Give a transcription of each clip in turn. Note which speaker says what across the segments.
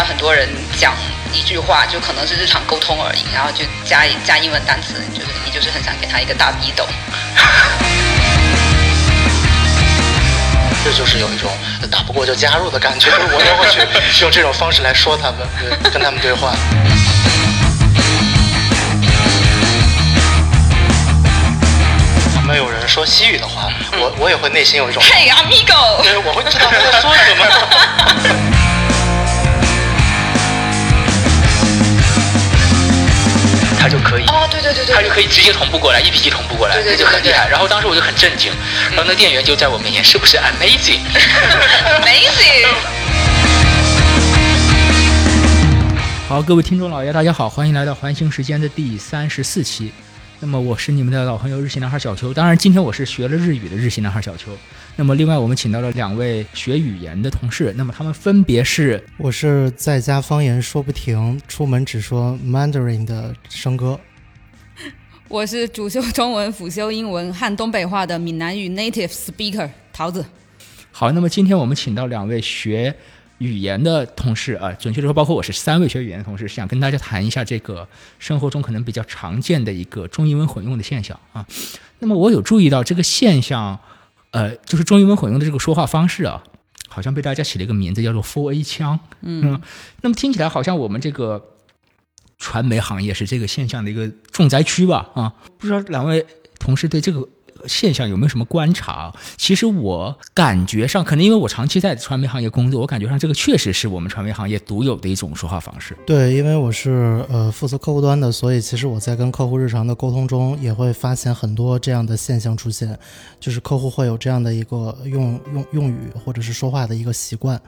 Speaker 1: 到很多人讲一句话，就可能是日常沟通而已，然后就加加英文单词，就是你就是很想给他一个大逼斗。
Speaker 2: 这就是有一种打不过就加入的感觉，我也会去用这种方式来说他们，对，跟他们对话。我们有人说西语的话，我我也会内心有一种
Speaker 1: Hey amigo，
Speaker 2: 对，我会知道他在说什么。他就可以
Speaker 1: 哦，对对对对，
Speaker 2: 它就可以直接同步过来，一比一同步过来，
Speaker 1: 对对
Speaker 2: 就很厉害。然后当时我就很震惊，然后那店员就在我面前，是不是 amazing？amazing。
Speaker 3: 好，各位听众老爷，大家好，欢迎来到环形时间的第三十四期。那么我是你们的老朋友日系男孩小邱，当然今天我是学了日语的日系男孩小邱。那么另外我们请到了两位学语言的同事，那么他们分别是，
Speaker 4: 我是在家方言说不停，出门只说 Mandarin 的生哥。
Speaker 5: 我是主修中文、辅修英文和东北话的闽南语 native speaker 桃子。
Speaker 3: 好，那么今天我们请到两位学。语言的同事啊，准确的说，包括我是三位学语言的同事，想跟大家谈一下这个生活中可能比较常见的一个中英文混用的现象啊。那么我有注意到这个现象，呃，就是中英文混用的这个说话方式啊，好像被大家起了一个名字叫做 “Four A 腔”。嗯，那么听起来好像我们这个传媒行业是这个现象的一个重灾区吧？啊，不知道两位同事对这个。现象有没有什么观察？其实我感觉上，可能因为我长期在传媒行业工作，我感觉上这个确实是我们传媒行业独有的一种说话方式。
Speaker 4: 对，因为我是呃负责客户端的，所以其实我在跟客户日常的沟通中，也会发现很多这样的现象出现，就是客户会有这样的一个用用用语或者是说话的一个习惯。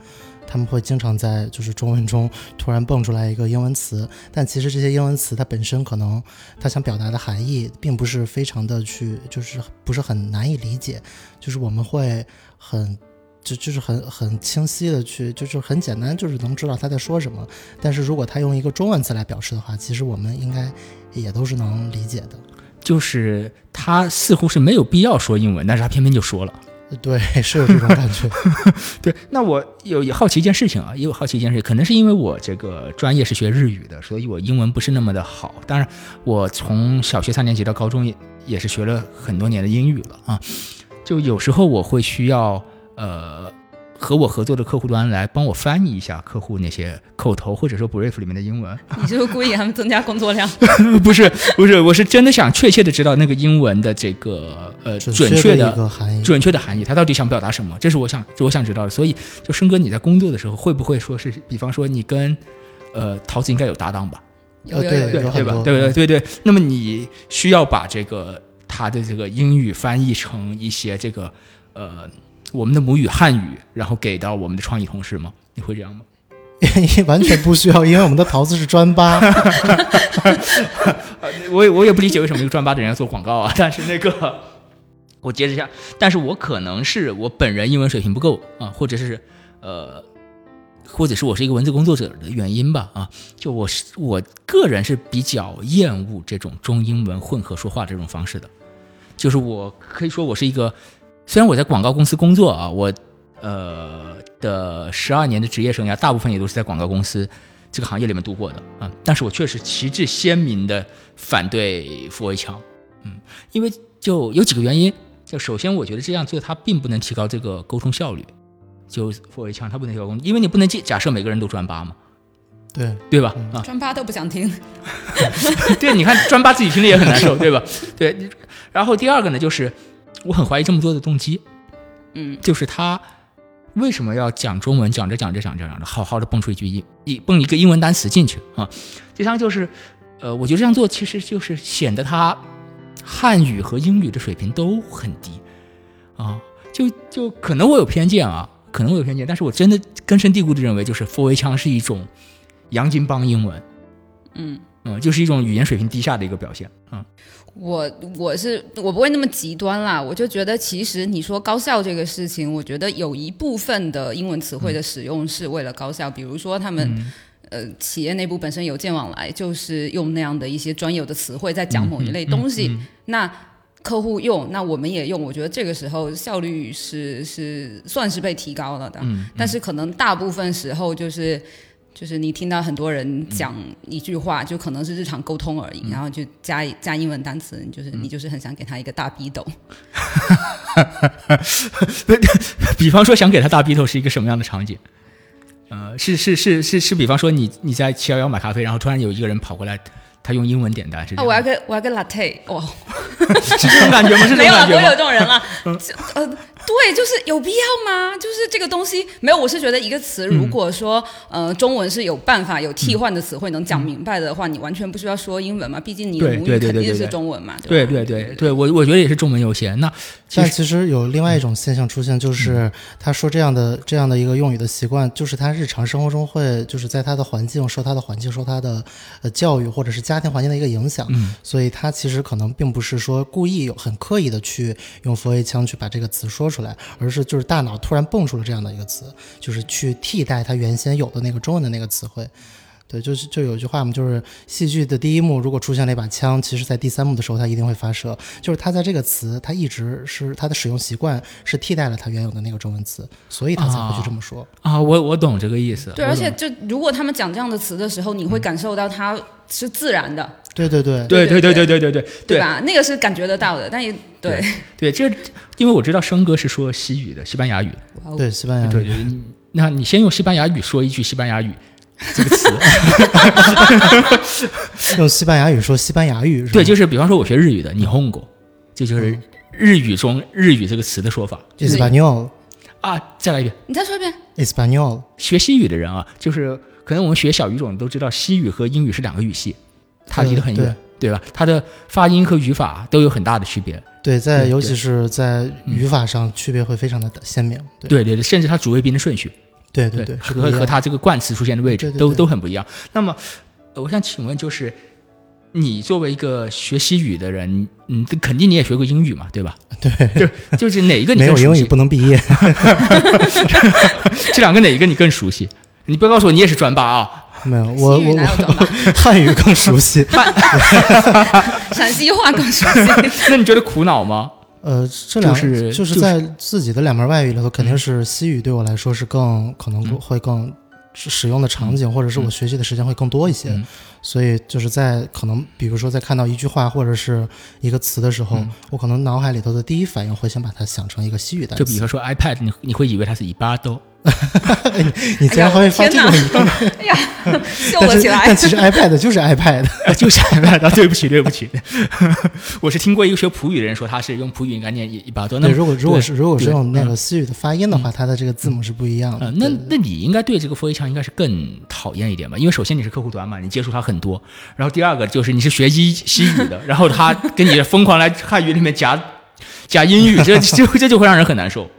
Speaker 4: 他们会经常在就是中文中突然蹦出来一个英文词，但其实这些英文词它本身可能它想表达的含义并不是非常的去就是不是很难以理解，就是我们会很就就是很很清晰的去就是很简单就是能知道他在说什么，但是如果他用一个中文词来表示的话，其实我们应该也都是能理解的，
Speaker 3: 就是他似乎是没有必要说英文，但是他偏偏就说了。
Speaker 4: 对，是有这种感觉。
Speaker 3: 对，那我有也好奇一件事情啊，也有好奇一件事情，可能是因为我这个专业是学日语的，所以我英文不是那么的好。当然，我从小学三年级到高中也也是学了很多年的英语了啊。就有时候我会需要呃。和我合作的客户端来帮我翻译一下客户那些口头或者说 brief 里面的英文。
Speaker 5: 你就是故意给他们增加工作量？
Speaker 3: 不是不是，我是真的想确切的知道那个英文的这个呃准确的
Speaker 4: 含义，
Speaker 3: 准确的含义，他到底想表达什么？这是我想，我想知道的。所以，就生哥你在工作的时候会不会说是，比方说你跟呃桃子应该有搭档吧？
Speaker 5: 有有
Speaker 4: 有
Speaker 3: 对对吧？对对对对。那么你需要把这个他的这个英语翻译成一些这个呃。我们的母语汉语，然后给到我们的创意同事吗？你会这样吗？
Speaker 4: 完全不需要，因为我们的桃子是专八。
Speaker 3: 我也我也不理解为什么一个专八的人要做广告啊！但是那个，我接着下，但是我可能是我本人英文水平不够啊，或者是呃，或者是我是一个文字工作者的原因吧啊，就我是我个人是比较厌恶这种中英文混合说话这种方式的，就是我可以说我是一个。虽然我在广告公司工作啊，我呃的十二年的职业生涯大部分也都是在广告公司这个行业里面度过的啊，但是我确实旗帜鲜明的反对复位墙，嗯，因为就有几个原因，就首先我觉得这样做它并不能提高这个沟通效率，就复位墙它不能提高沟通，因为你不能假设每个人都专八嘛，
Speaker 4: 对
Speaker 3: 对吧？啊，
Speaker 5: 专八都不想听，
Speaker 3: 对，你看专八自己听了也很难受，对吧？对，然后第二个呢就是。我很怀疑这么做的动机，
Speaker 5: 嗯，
Speaker 3: 就是他为什么要讲中文，讲着讲着讲着讲着，好好的蹦出一句英一蹦一个英文单词进去啊？第三就是，呃，我觉得这样做其实就是显得他汉语和英语的水平都很低啊，就就可能我有偏见啊，可能我有偏见，但是我真的根深蒂固的认为，就是佛威腔是一种洋泾浜英文，
Speaker 5: 嗯
Speaker 3: 嗯，就是一种语言水平低下的一个表现啊。
Speaker 5: 我我是我不会那么极端啦，我就觉得其实你说高效这个事情，我觉得有一部分的英文词汇的使用是为了高效，比如说他们呃企业内部本身邮件往来就是用那样的一些专有的词汇在讲某一类东西，那客户用，那我们也用，我觉得这个时候效率是是算是被提高了的，但是可能大部分时候就是。就是你听到很多人讲一句话，就可能是日常沟通而已，然后就加加英文单词，你就是你就是很想给他一个大逼斗。
Speaker 3: 比方说想给他大逼斗是一个什么样的场景？呃，是是是是是，比方说你你在七幺幺买咖啡，然后突然有一个人跑过来，他用英文点单，是
Speaker 5: 我要个我要个 latte，哦，
Speaker 3: 是这种感觉吗？是这
Speaker 5: 没有啊，不会有？这种人啊。就呃，对，就是有必要吗？就是这个东西没有，我是觉得一个词，如果说、呃中文是有办法有替换的词汇能讲明白的话，你完全不需要说英文嘛，毕竟你的母语肯定是中文嘛。
Speaker 3: 对
Speaker 5: 吧
Speaker 3: 对对对，我我觉得也是中文优先。那
Speaker 4: 但其实有另外一种现象出现，就是他说这样的这样的一个用语的习惯，就是他日常生活中会就是在他的环境受他的环境受他的呃教育或者是家庭环境的一个影响，
Speaker 3: 嗯
Speaker 4: 所以他其实可能并不是说故意有很刻意的去用佛爷腔去把这个词说出来，而是就是大脑突然蹦出了这样的一个词，就是去替代他原先有的那个中文的那个词汇。对，就是就有一句话嘛，就是戏剧的第一幕如果出现了一把枪，其实在第三幕的时候它一定会发射。就是它在这个词，它一直是它的使用习惯是替代了它原有的那个中文词，所以它才会去这么说。
Speaker 3: 啊，我我懂这个意思。
Speaker 5: 对，而且就如果他们讲这样的词的时候，你会感受到它是自然的，
Speaker 4: 对对对，
Speaker 3: 对对
Speaker 5: 对
Speaker 3: 对对对对对
Speaker 5: 对吧？那个是感觉得到的，但也对，
Speaker 3: 对，这因为我知道生哥是说西语的，西班牙语。
Speaker 4: 对西班牙语，
Speaker 3: 对对，那你先用西班牙语说一句西班牙语这个词。
Speaker 4: 用西班牙语说西班牙语？
Speaker 3: 对，就是比方说我学日语的，你 hongo，这就是日语中日语这个词的说法
Speaker 4: Espanol
Speaker 3: 啊。再来一遍，
Speaker 5: 你再说一遍。
Speaker 4: Espanol，
Speaker 3: 学西语的人啊，就是可能我们学小语种都知道，西语和英语是两个语系，它离得很远，对吧？它的发音和语法都有很大的区别。
Speaker 4: 对，在尤其是在语法上区别会非常的鲜明。对
Speaker 3: 对对对，甚至它主谓宾的顺序，
Speaker 4: 对对对，
Speaker 3: 和和它这个冠词出现的位置都都很不一样。那么，呃我想请问，就是你作为一个学习语的人，嗯，肯定你也学过英语嘛，对吧？
Speaker 4: 对，
Speaker 3: 就就是哪一个你
Speaker 4: 没有英语？不能毕业。
Speaker 3: 这两个哪一个你更熟悉？你不要告诉我你也是专八啊！
Speaker 4: 没有，我我我汉语更熟悉。
Speaker 5: 陕西话更熟悉。
Speaker 3: 那你觉得苦恼吗？
Speaker 4: 呃，这两
Speaker 3: 就是
Speaker 4: 就是在自己的两门外语里头，肯定是西语对我来说是更可能会更使使用的场景，或者是我学习的时间会更多一些。
Speaker 3: 嗯。
Speaker 4: 所以就是在可能比如说在看到一句话或者是一个词的时候，
Speaker 3: 嗯。
Speaker 4: 我可能脑海里头的第一反应会先把它想成一个西语单词。
Speaker 3: 就比如说 iPad，你你会以为它是一巴多，
Speaker 4: 你竟然还会发这种 语音，
Speaker 5: 哎呀，秀
Speaker 4: 但是
Speaker 5: 了起来
Speaker 4: 但。其实 iPad 就是 iPad。
Speaker 3: 就是 iPad 啊。对不起，对不起，我是听过一个学普语的人说他是用普语应该念一一巴多。那，
Speaker 4: 如果如果是如果是用那
Speaker 3: 嗯
Speaker 4: 个西语的发音的话，它的这个字母是不一样的。
Speaker 3: 呃，那那你应该对这个佛一腔应该是更讨厌一点吧？因为首先你是客户端嘛，你接触它很多，然后第二个就是你是学西西语的，然后他跟你疯狂来汉语里面夹夹英语，这这这就会让人很难受。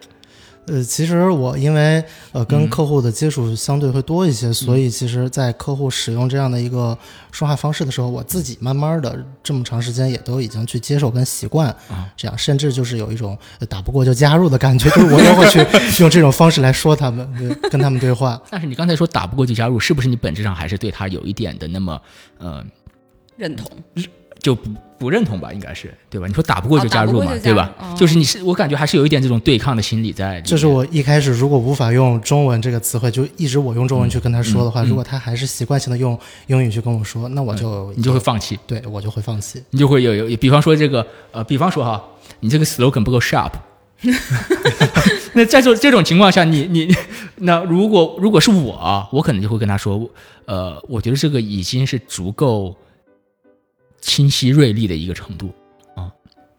Speaker 4: 呃，其实我因为呃
Speaker 3: 嗯。
Speaker 4: 跟客户的接触相对会多一些，所以其实，在客户使用这样的一个说话方式的时候，我自己慢慢的这么长时间也都已经去接受跟习惯
Speaker 3: 啊，
Speaker 4: 这样甚至就是有一种呃打不过就加入的感觉，就是我也会去 用这种方式来说他们，对跟他们对话。
Speaker 3: 但是你刚才说打不过就加入，是不是你本质上还是对他有一点的那么呃
Speaker 5: 认同，
Speaker 3: 就不不认同吧？应该是对吧？你说打不过就
Speaker 5: 哦
Speaker 3: 加入嘛，对吧？
Speaker 5: 哦
Speaker 3: 就是你是我感觉还是有一点这种对抗的心理在里面。
Speaker 4: 这是我一开始如果无法用中文这个词汇，就一直我用中文去跟他说的话，
Speaker 3: 嗯嗯
Speaker 4: 如果他还是习惯性的用英语去跟我说，那我就、
Speaker 3: 你就会放弃。
Speaker 4: 对我就会放弃。
Speaker 3: 你就会有有，比方说这个呃，比方说哈，你这个 slogan 不够 sharp，那在这这种情况下，你你你那如果如果是我啊，我可能就会跟他说，呃，我觉得这个已经是足够清晰锐利的一个程度。啊。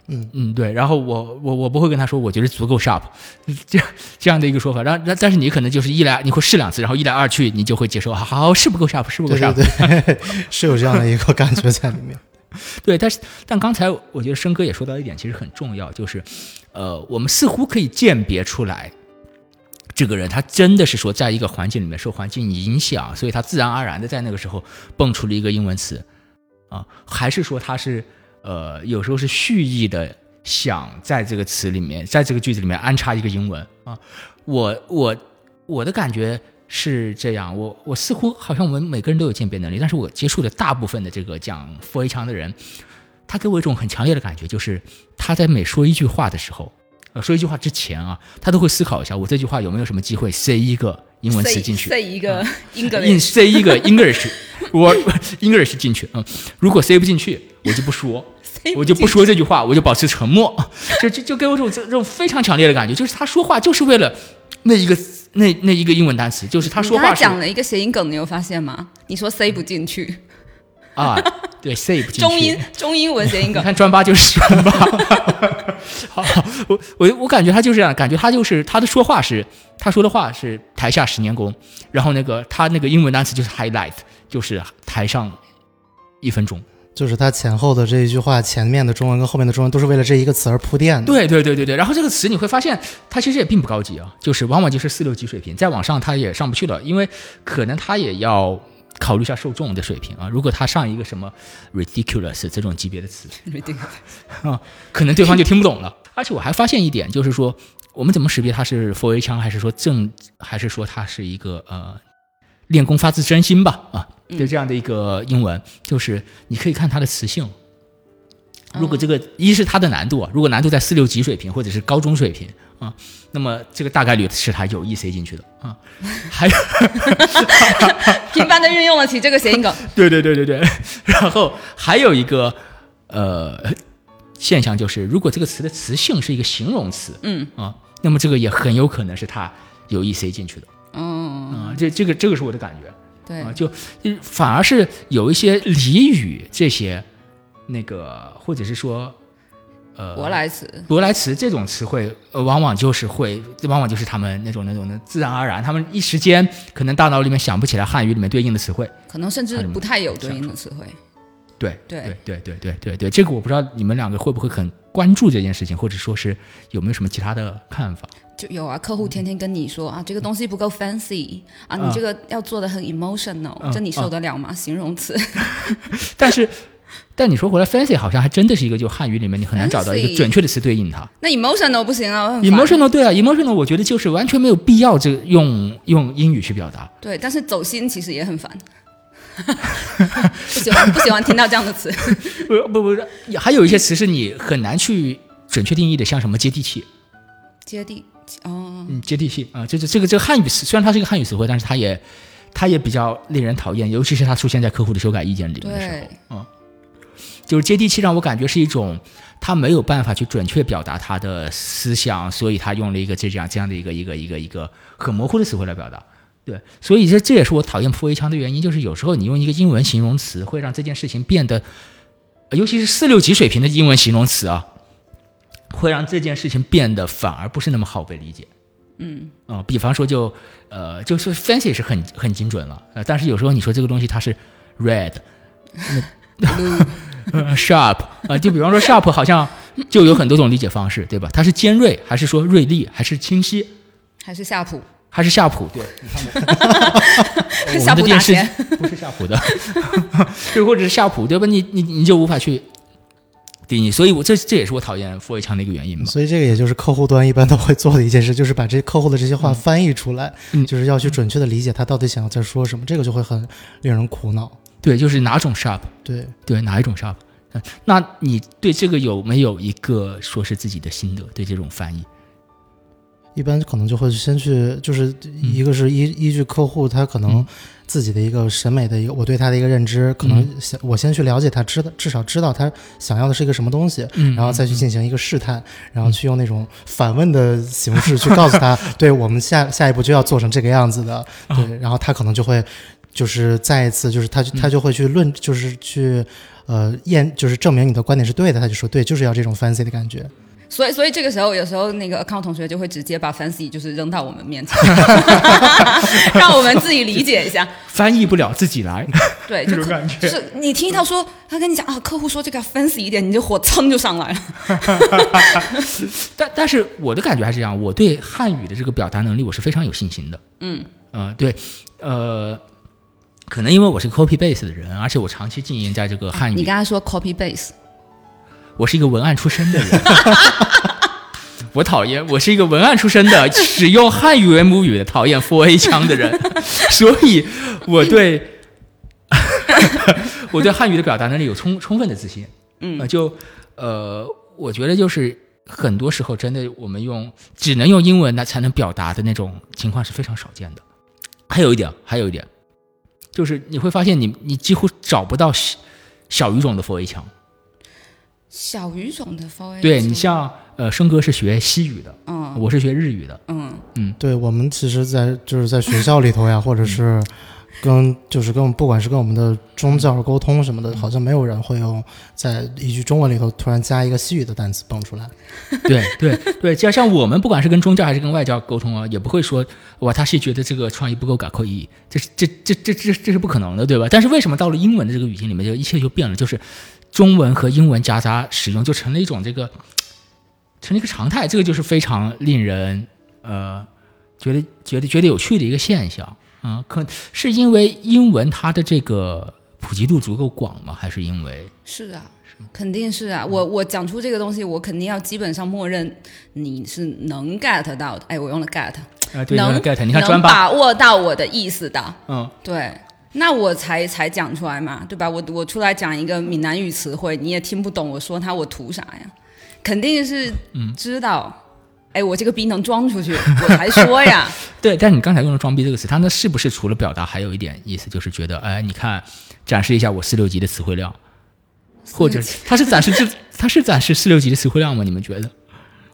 Speaker 4: 嗯。
Speaker 3: 嗯，对，然后我我我不会跟他说，我觉得足够 sharp，这样这样的一个说法，然后但但是你可能就是一来你会试两次，然后一来二去你就会接受，好好是不够 sharp，是不够 sharp，
Speaker 4: 对对，是有这样的一个感觉在里面。
Speaker 3: 对，但是但刚才我觉得生哥也说到一点，其实很重要，就是，呃，我们似乎可以鉴别出来，这个人他真的是说在一个环境里面受环境影响，所以他自然而然的在那个时候蹦出了一个英文词，啊，还是说他是呃有时候是蓄意的想在这个词里面，在这个句子里面安插一个英文啊，我我我的感觉是这样，我我似乎好像我们每个人都有鉴别能力，但是我接触的大部分的这个讲佛一腔的人，他给我一种很强烈的感觉，就是他在每说一句话的时候，呃说一句话之前啊，他都会思考一下，我这句话有没有什么机会塞一个英文词进去。
Speaker 5: 塞 一个
Speaker 3: English，塞一个 English，我 English 进去，嗯，如果塞不进去，我就不说，我就不说这句话，我就保持沉默，就就就给我这种这种非常强烈的感觉，就是他说话就是为了那一个那那一个英文单词，就是他说话是
Speaker 5: 你刚才讲了一个谐音梗，你有发现吗？你说塞不进去，
Speaker 3: 啊，对，，save。
Speaker 5: 中英中英文谐音梗你，
Speaker 3: 看专八就是专八，好，我我我感觉他就是这样，感觉他就是他的说话是他说的话是台下十年功，然后那个他那个英文单词就是 highlight，就是台上一分钟。
Speaker 4: 就是他前后的这一句话，前面的中文跟后面的中文都是为了这一个词而铺垫的。
Speaker 3: 对对对对对，然后这个词你会发现它其实也并不高级啊，就是往往就是四六级水平，再往上它也上不去了，因为可能它也要考虑一下受众的水平啊。如果他上一个什么 ridiculous 这种级别的词 啊，可能对方就听不懂了。而且我还发现一点，就是说我们怎么识别它是 for A 腔，还是说正，还是说它是一个呃练功发自真心吧啊？对这样的一个英文，就是你可以看它的词性。如果这个一是它的难度啊，如果难度在四六级水平或者是高中水平啊，那么这个大概率是他有意塞进去的啊。还有，
Speaker 5: 频繁的运用了起这个谐音梗。
Speaker 3: 对对对对对，然后还有一个呃现象就是，如果这个词的词性是一个形容词，
Speaker 5: 嗯
Speaker 3: 啊，那么这个也很有可能是他有意塞进去的
Speaker 5: 嗯，
Speaker 3: 啊。这这个这个是我的感觉。
Speaker 5: 对
Speaker 3: 啊，，就就反而是有一些俚语这些，那个或者是说，呃，
Speaker 5: 博莱茨，
Speaker 3: 博莱茨这种词汇，呃，往往就是会，往往就是他们那种那种的。自然而然，他们一时间可能大脑里面想不起来汉语里面对应的词汇，
Speaker 5: 可能甚至不太有对应的词汇。
Speaker 3: 对
Speaker 5: 对
Speaker 3: 对对对对对，这个我不知道你们两个会不会很关注这件事情，或者说是有没有什么其他的看法？
Speaker 5: 就有啊，客户天天跟你说啊，这个东西不够 fancy 啊，你这个要做的很 emotional，这你受得了吗？形容词，
Speaker 3: 但是。但你说回来，fancy 好像还真的是一个就汉语里面你很难找到一个准确的词对应它。
Speaker 5: 那 emotional 不行啊
Speaker 3: emotional 对啊，emotional 我觉得就是完全没有必要这个用用英语去表达。
Speaker 5: 对，但是走心其实也很烦，不喜欢 不喜欢听到这样的词。
Speaker 3: 不不不，还有一些词是你很难去准确定义的，像什么接地气，
Speaker 5: 接地哦，
Speaker 3: 嗯，接地气啊，就是这个这个汉语词，虽然它是一个汉语词汇，但是它也它也比较令人讨厌，尤其是它出现在客户的修改意见里面的时候，嗯，就是接地气让我感觉是一种他没有办法去准确表达他的思想，所以他用了一个这样这样的一个一个一个一个很模糊的词汇来表达。对，所以这这也是我讨厌破围腔的原因，就是有时候你用一个英文形容词，会让这件事情变得，呃尤其是四六级水平的英文形容词啊，会让这件事情变得反而不是那么好被理解。
Speaker 5: 嗯，
Speaker 3: 啊、比方说就呃，就是 fancy 是很很精准了，呃，但是有时候你说这个东西它是 red，呃 sharp 啊、就比方说 sharp 好像就有很多种理解方式，对吧？它是尖锐，还是说锐利，还是清晰，
Speaker 5: 还是夏普，
Speaker 3: 还是夏普？对，我
Speaker 5: 夏普打
Speaker 3: 们的电视
Speaker 5: 钱，
Speaker 3: 不是夏普的，就或者是夏普，对吧？你你你就无法去定义，所以我这这也是我讨厌傅伟强的一个原因嘛。
Speaker 4: 所以这个也就是客户端一般都会做的一件事，就是把这客户的这些话翻译出来，
Speaker 3: 嗯
Speaker 4: 就是要去准确的理解他到底想要在说什么，这个就会很令人苦恼。
Speaker 3: 对，就是哪种 sharp，
Speaker 4: 对，
Speaker 3: 对哪一种 sharp？嗯那你对这个有没有一个说是自己的心得？对这种翻译？
Speaker 4: 一般可能就会先去，就是
Speaker 3: 嗯。
Speaker 4: 一个是依依据客户他可能自己的一个审美的一个，我对他的一个认知，可能
Speaker 3: 嗯。
Speaker 4: 先我先去了解他，知道至少知道他想要的是一个什么东西，
Speaker 3: 嗯
Speaker 4: 然后再去进行一个试探，然后去用那种反问的形式去告诉他，对我们下下一步就要做成这个样子的，对，然后他可能就会就是再一次就是他他就会去论，就是去呃验，就是证明你的观点是对的，他就说对，就是要这种 fancy 的感觉。
Speaker 5: 所以所以这个时候有时候那个 account 同学就会直接把 fancy 就是扔到我们面前，让我们自己理解一下。
Speaker 3: 翻译不了自己来。
Speaker 5: 对，就
Speaker 3: 感觉
Speaker 5: 就是你听到说他跟你讲啊，客户说这个要 fancy 一点，你就火蹭就上来了。
Speaker 3: 但但是我的感觉还是这样，我对汉语的这个表达能力我是非常有信心的。
Speaker 5: 嗯，
Speaker 3: 呃，对，呃，可能因为我是 copy base 的人，而且我长期经营在这个汉语，
Speaker 5: 你刚才说 copy base，
Speaker 3: 我是一个文案出身的人。我讨厌，我是一个文案出身的，使用汉语为母语的，讨厌 for A 腔的人，所以我对 我对汉语的表达能力有充充分的自信。
Speaker 5: 嗯
Speaker 3: 呃，就呃，我觉得就是很多时候真的我们用只能用英文来才能表达的那种情况是非常少见的。还有一点，还有一点，就是你会发现你你几乎找不到小小语种的 for A 腔。
Speaker 5: 小语种的佛威强
Speaker 3: 对你像呃，生哥是学西语的，
Speaker 5: 嗯
Speaker 3: 我是学日语的，
Speaker 5: 嗯。
Speaker 4: 对我们其实在，就是在学校里头呀，或者是跟就是跟我们不管是跟我们的宗教沟通什么的，好像没有人会用在一句中文里头突然加一个西语的单词蹦出来。
Speaker 3: 对 对对，就像我们不管是跟宗教还是跟外教沟通啊，也不会说哇，他是觉得这个创意不够搞扣意义，这是这这这这这是不可能的，对吧？但是为什么到了英文的这个语境里面，就一切就变了？就是中文和英文夹杂使用，就成了一种这个成了一个常态，这个就是非常令人呃觉得觉得觉得有趣的一个现象啊、可是因为英文它的这个普及度足够广吗？还是因为
Speaker 5: 是啊，肯定是啊。我我讲出这个东西，我肯定要基本上默认你是能 get 到的。哎，我用了 get，
Speaker 3: 啊对
Speaker 5: 能
Speaker 3: get？你看
Speaker 5: 能
Speaker 3: 专八，
Speaker 5: 把握到我的意思的，
Speaker 3: 嗯。
Speaker 5: 对。那我才才讲出来嘛，对吧？我我出来讲一个闽南语词汇，你也听不懂，我说它我图啥呀？肯定是知道，哎、我这个逼能装出去，我才说呀。
Speaker 3: 对，但是你刚才用了“装逼”这个词，它那是不是除了表达，还有一点意思，就是觉得，哎，你看，展示一下我四六级的词汇量，或者它是展示这，它是展示四六级的词汇量吗？你们觉得？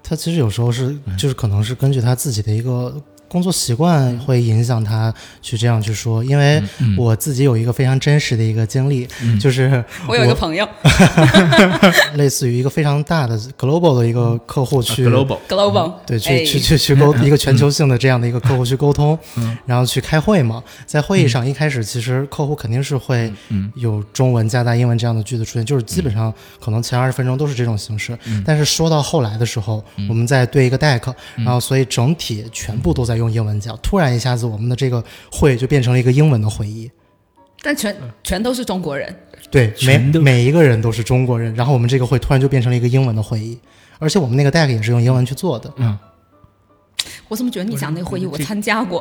Speaker 4: 他其实有时候是，就是可能是根据他自己的一个工作习惯会影响他去这样去说。因为我自己有一个非常真实的一个经历，就是
Speaker 5: 我有一个朋友。
Speaker 4: 类似于一个非常大的 global 的一个客户去、
Speaker 5: global，global，
Speaker 4: 对，去
Speaker 5: 哎。
Speaker 4: 去去去沟一个全球性的这样的一个客户去沟通，然后去开会嘛。在会议上一开始，其实客户肯定是会有中文加大英文这样的句子出现，就是基本上可能前二十分钟都是这种形式。但是说到后来的时候，我们在对一个 deck，然后所以整体全部都在用英文讲，突然一下子我们的这个会就变成了一个英文的会议。
Speaker 5: 但全全都是中国人，
Speaker 4: 对，每每一个人都是中国人，然后我们这个会突然就变成了一个英文的会议，而且我们那个 deck 也是用英文去做的。
Speaker 3: 嗯，
Speaker 5: 我怎么觉得你讲那个会议我参加过？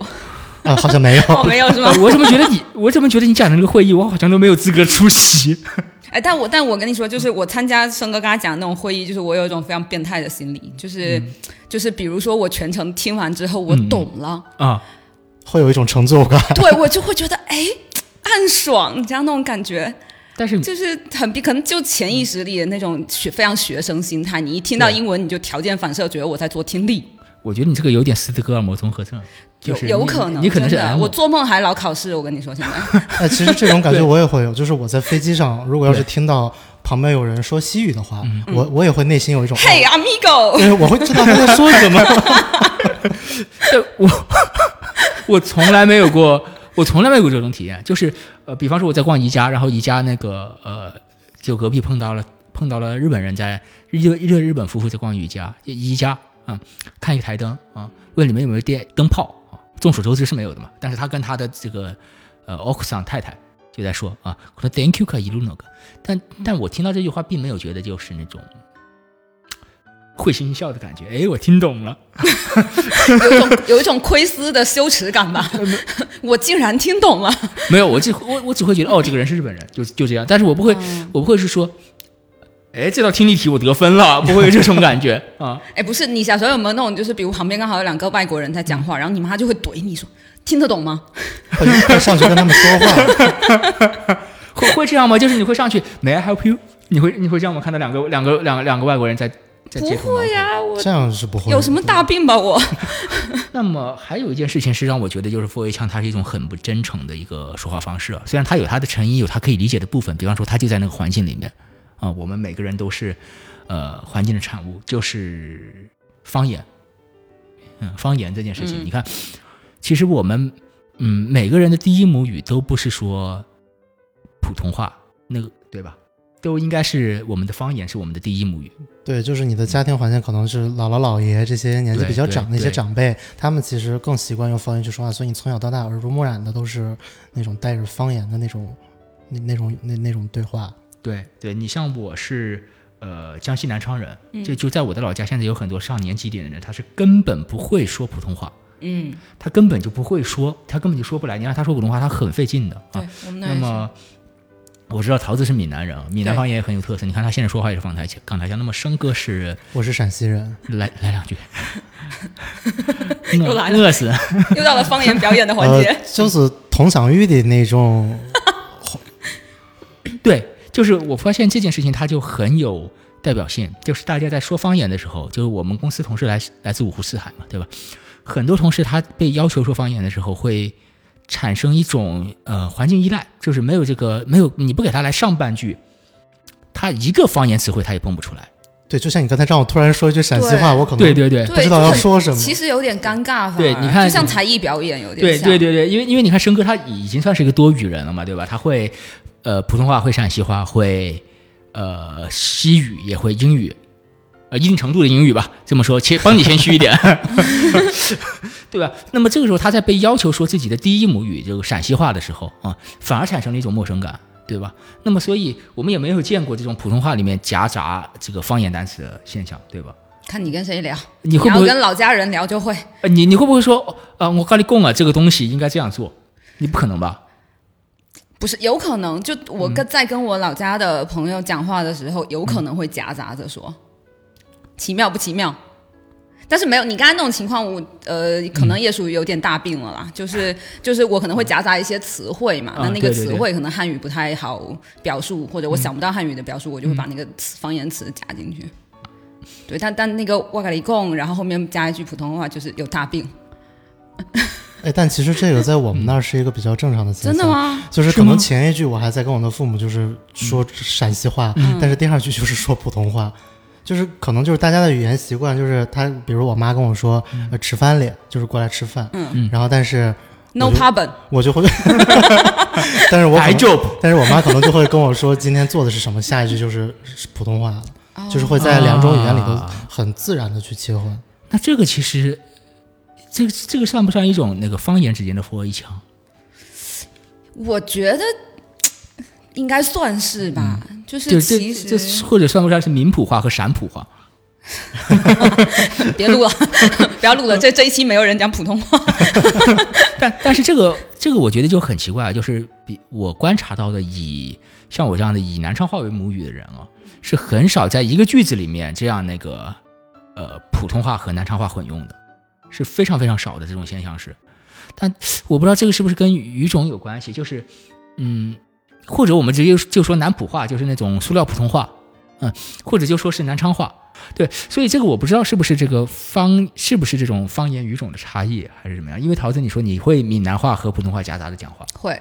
Speaker 4: 啊，好像没有。
Speaker 5: 哦，没有是吗
Speaker 3: 呃？我怎么觉得你，我怎么觉得你讲的那个会议，我好像都没有资格出席？
Speaker 5: 哎，但我但我跟你说，就是我参加生哥刚才讲的那种会议，就是我有一种非常变态的心理，就是、
Speaker 3: 嗯。
Speaker 5: 就是比如说我全程听完之后我懂了，
Speaker 3: 啊，
Speaker 4: 会有一种成就感。
Speaker 5: 对我就会觉得哎暗爽，你知道那种感觉，
Speaker 3: 但是
Speaker 5: 就是很可能就潜意识里的那种学非常学生心态，你一听到英文你就条件反射觉得我在做听力，
Speaker 3: 我觉得你这个有点斯德哥尔摩综合症，就是
Speaker 5: 有有可能，
Speaker 3: 你可能是
Speaker 5: 真的我做梦还老考试，我跟你说现在。
Speaker 4: 哎，其实这种感觉我也会有，就是我在飞机上，如果要是听到旁边有人说西语的话，我我也会内心有一种，
Speaker 5: 嘿
Speaker 4: 哦
Speaker 5: ，amigo，
Speaker 4: 对，我会知道他在说什么。
Speaker 3: 对我我从来没有过，我从来没有过这种体验。就是呃，比方说我在逛宜家，然后宜家那个呃，就隔壁碰到了碰到了日本人在日一对日本夫妇在逛宜家宜家啊、看一个台灯啊、问里面有没有电灯泡啊，众所周知是没有的嘛。但是他跟他的这个呃奥克桑太太就在说啊，我说 Thank you 可一路那个，但但我听到这句话，并没有觉得就是那种。会心一笑的感觉，哎，我听懂了。
Speaker 5: 有一种有一种窥私的羞耻感吧，我竟然听懂了。
Speaker 3: 没有，我只我我只会觉得哦，这个人是日本人，就就这样。但是我不会，我不会是说，哎，这道听力题我得分了，不会有这种感觉 啊。
Speaker 5: 哎，不是，你小时候有没有那种，就是比如旁边刚好有两个外国人在讲话，然后你妈就会怼你说听得懂吗？
Speaker 4: 会会上去跟他们说话，
Speaker 3: 会会这样吗？就是你会上去，May I help you？你会你会这样吗？看到两个两个两个两个外国人在在
Speaker 5: 不？会呀、我
Speaker 4: 这样是不会。
Speaker 5: 有什么大病吧我？
Speaker 3: 那么还有一件事情是让我觉得，就是 f o 腔它是一种很不真诚的一个说话方式啊。虽然他有他的诚意，有他可以理解的部分，比方说他就在那个环境里面啊，我们每个人都是呃环境的产物，就是方言。嗯，方言这件事情，
Speaker 5: 嗯
Speaker 3: 你看，其实我们嗯每个人的第一母语都不是说普通话，那个对吧？都应该是我们的方言是我们的第一母语。
Speaker 4: 对，就是你的家庭环境可能是姥姥姥爷这些年纪比较长的一些长辈，他们其实更习惯用方言去说话，所以你从小到大耳濡目染的都是那种带着方言的那种那那种那那种对话。
Speaker 3: 对对，你像我是呃江西南昌人，
Speaker 5: 嗯
Speaker 3: 就就在我的老家，现在有很多上年纪一点的人，他是根本不会说普通话，
Speaker 5: 嗯，
Speaker 3: 他根本就不会说，他根本就说不来。你让他说普通话，他很费劲的啊。
Speaker 5: 那
Speaker 3: 么我知道桃子是闽南人，闽南方言也很有特色。你看他现在说话也是港台腔港台腔，那么生哥是
Speaker 4: 我是陕西人，
Speaker 3: 来来两句，
Speaker 5: 又来了
Speaker 3: 饿死。
Speaker 5: 又到了方言表演的环节。
Speaker 4: 呃，就是佟湘玉的那种，
Speaker 3: 对，就是我发现这件事情它就很有代表性，就是大家在说方言的时候，就是我们公司同事来来自五湖四海嘛，对吧？很多同事他被要求说方言的时候，会产生一种呃环境依赖，就是没有这个没有你不给他来上半句，他一个方言词汇他也蹦不出来。
Speaker 4: 对，就像你刚才让我突然说一句陕西话，我可能
Speaker 3: 对对对。
Speaker 4: 不知道要说什么
Speaker 5: 其实有点尴尬，反而
Speaker 3: 对你看
Speaker 5: 就像才艺表演有点像。
Speaker 3: 对对对对，因为因为你看生哥他已经算是一个多语人了嘛，对吧？他会呃普通话，会陕西话，会呃西语，也会英语，呃一定程度的英语吧。这么说，谦帮你谦虚一点，对吧？那么这个时候他在被要求说自己的第一母语这个陕西话的时候啊，反而产生了一种陌生感。对吧？那么，所以我们也没有见过这种普通话里面夹杂这个方言单词的现象，对吧？
Speaker 5: 看你跟谁聊，
Speaker 3: 你会不会
Speaker 5: 要跟老家人聊就会。
Speaker 3: 呃，你你会不会说，呃，我告你供啊，这个东西应该这样做？你不可能吧？
Speaker 5: 不是，有可能就我
Speaker 3: 嗯
Speaker 5: 跟在跟我老家的朋友讲话的时候，有可能会夹杂着说，奇妙不奇妙？但是没有你刚才那种情况，我呃可能也属于有点大病了啦。就是就是我可能会夹杂一些词汇嘛，
Speaker 3: 啊
Speaker 5: 那那个词汇可能汉语不太好表述，或者我想不到汉语的表述，我就会把那个词方言词加进去。对，但但那个瓦卡里贡，然后后面加一句普通话，就是有大病，
Speaker 4: 哎，但其实这个在我们那儿是一个比较正常的现象。
Speaker 5: 真的？吗？
Speaker 4: 就是可能前一句我还在跟我的父母就是说陕西话，
Speaker 5: 嗯
Speaker 4: 但是第二句就是说普通话，就是可能就是大家的语言习惯，就是他比如我妈跟我说、呃、吃饭了，就是过来吃饭，
Speaker 5: 嗯
Speaker 4: 然后但是
Speaker 5: No problem，
Speaker 4: 我就会，但是我但是我妈可能就会跟我说今天做的是什么，下一句就是是普通话就是会在两种语言里头
Speaker 3: 啊
Speaker 4: 很自然的去切换。
Speaker 3: 那这个其实，这个这个算不算一种那个方言之间的佛一腔？
Speaker 5: 我觉得应该算是吧，就是
Speaker 3: 就
Speaker 5: 其实
Speaker 3: 或者算不算是闽普话和陕普话？
Speaker 5: 别录了，不要录了，这这一期没有人讲普通话。
Speaker 3: 但但是这个这个我觉得就很奇怪，就是比我观察到的以像我这样的以南昌话为母语的人啊，是很少在一个句子里面这样那个呃普通话和南昌话混用的，是非常非常少的这种现象是。但我不知道这个是不是跟语种有关系，就是嗯，或者我们直接就说南普话，就是那种塑料普通话，嗯，或者就说是南昌话。对，所以这个我不知道是不是这个方是不是这种方言语种的差异，还是怎么样？因为桃子你说你会闽南话和普通话夹杂的讲话，
Speaker 5: 会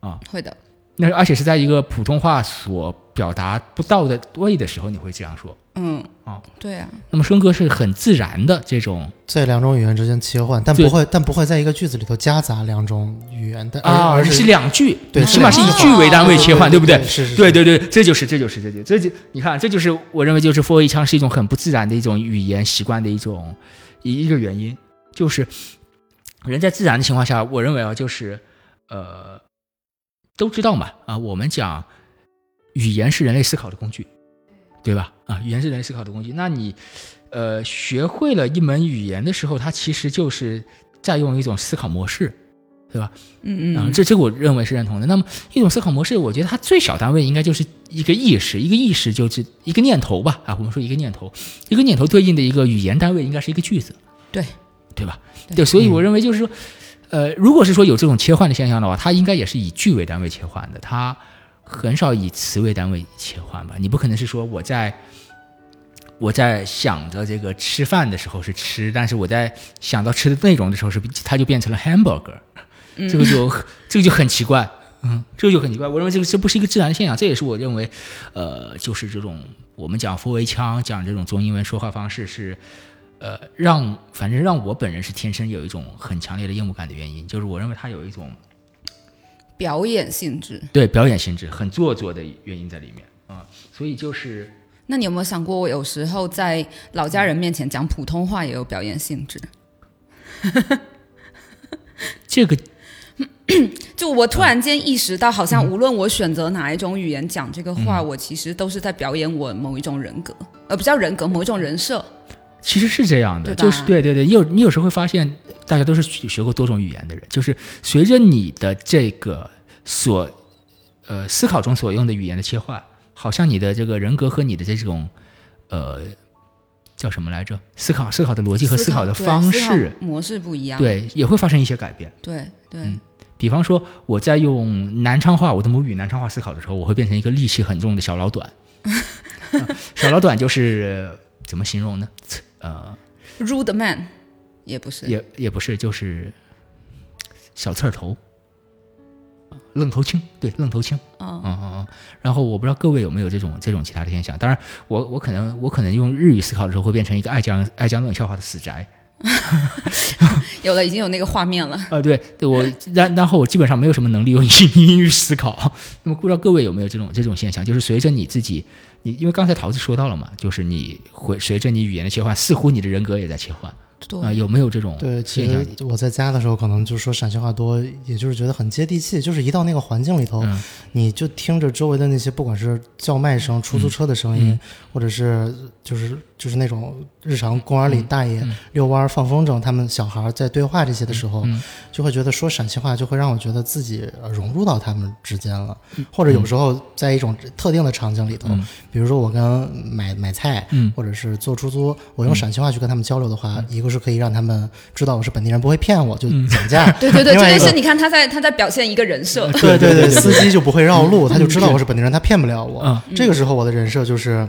Speaker 3: 啊，
Speaker 5: 会的。
Speaker 3: 那而且是在一个普通话所表达不到的位的时候，你会这样说。
Speaker 5: 嗯，
Speaker 3: 哦，
Speaker 5: 对啊，
Speaker 3: 那么生哥是很自然的这种
Speaker 4: 在两种语言之间切换，但不会，但不会在一个句子里头夹杂两种语言，的
Speaker 3: 啊，
Speaker 4: 而是
Speaker 3: 是两句，
Speaker 4: 对
Speaker 3: 起码是以
Speaker 5: 句
Speaker 3: 句为单位切换，对不对？
Speaker 4: 是是，
Speaker 3: 对对对，这就是这就是这就这就你看，这就是我认为就是 f o 一腔是一种很不自然的一种语言习惯的一种一一个原因，就是人在自然的情况下，我认为啊，就是呃都知道嘛啊，我们讲语言是人类思考的工具，对吧？啊，语言是人类思考的工具。那你呃学会了一门语言的时候，它其实就是在用一种思考模式，对吧？
Speaker 5: 嗯，嗯啊，
Speaker 3: 这这个我认为是认同的。那么一种思考模式，我觉得它最小单位应该就是一个意识，一个意识就是一个念头吧。啊，我们说一个念头，一个念头对应的一个语言单位应该是一个句子，
Speaker 5: 对
Speaker 3: 对吧？
Speaker 5: 对
Speaker 3: 对，所以我认为就是说，呃，如果是说有这种切换的现象的话，它应该也是以句为单位切换的，它很少以词为单位切换吧？你不可能是说我在。我在想着这个吃饭的时候是吃，但是我在想到吃的内容的时候是，它就变成了 hamburger，这个就 这个就很奇怪，嗯，这个就很奇怪。我认为这个这不是一个自然的现象，这也是我认为，呃，就是这种我们讲复位腔，讲这种中英文说话方式是，呃，让反正让我本人是天生有一种很强烈的厌恶感的原因，就是我认为它有一种
Speaker 5: 表演性质。
Speaker 3: 对表演性质很做作的原因在里面啊、所以就是
Speaker 5: 那你有没有想过，我有时候在老家人面前讲普通话也有表演性质？
Speaker 3: 这个
Speaker 5: 就我突然间意识到，好像无论我选择哪一种语言讲这个话，我其实都是在表演我某一种人格，呃，不叫人格，某一种人设。
Speaker 3: 其实是这样的，就是对对对，你有你有时候会发现，大家都是学学过多种语言的人，就是随着你的这个所呃思考中所用的语言的切换，好像你的这个人格和你的这种呃叫什么来着？思考思考的逻辑和思考的方式，
Speaker 5: 模式不一样。
Speaker 3: 对，也会发生一些改变。
Speaker 5: 对对
Speaker 3: 嗯比方说，我在用南昌话，我的母语南昌话思考的时候，我会变成一个戾气很重的小老短。啊小老短就是怎么形容呢？呃
Speaker 5: ，，rude man 也不是。
Speaker 3: 也也不是，就是小刺儿头，愣头青，对，愣头青。
Speaker 5: 哦
Speaker 3: 嗯嗯嗯。然后我不知道各位有没有这种这种其他的现象。当然我，我可能我可能用日语思考的时候，会变成一个爱讲爱讲冷笑话的死宅。
Speaker 5: 有了，已经有那个画面了。
Speaker 3: 啊，对对，我然然后我基本上没有什么能力用英 英语思考。那么不知道各位有没有这种这种现象？就是随着你自己，你因为刚才桃子说到了嘛，就是你会随着你语言的切换，似乎你的人格也在切换
Speaker 5: 对
Speaker 3: 啊、有没有这种
Speaker 4: 对，其实？我在家的时候，可能就说陕西话多，也就是觉得很接地气。就是一到那个环境里头，
Speaker 3: 嗯
Speaker 4: 你就听着周围的那些，不管是叫卖声、出租车的声音，
Speaker 3: 嗯
Speaker 4: 或者是就是就是那种日常公园里大爷
Speaker 3: 嗯。
Speaker 4: 遛弯儿、放风筝，他们小孩儿在对话这些的时候，
Speaker 3: 嗯
Speaker 4: 就会觉得说陕西话就会让我觉得自己呃融入到他们之间了。或者有时候在一种特定的场景里头，
Speaker 3: 嗯。
Speaker 4: 比如说我跟买买菜，
Speaker 3: 嗯。
Speaker 4: 或者是坐出租，我用陕西话去跟他们交流的话，一个是可以让他们知道我是本地人，不会骗我，就讲价。
Speaker 5: 对对对，这就是你看他在他在表现一个人设。
Speaker 4: 对对对，司机就不会绕路，他就知道我是本地人，他骗不了我。
Speaker 3: 嗯。
Speaker 4: 这个时候我的人设就是，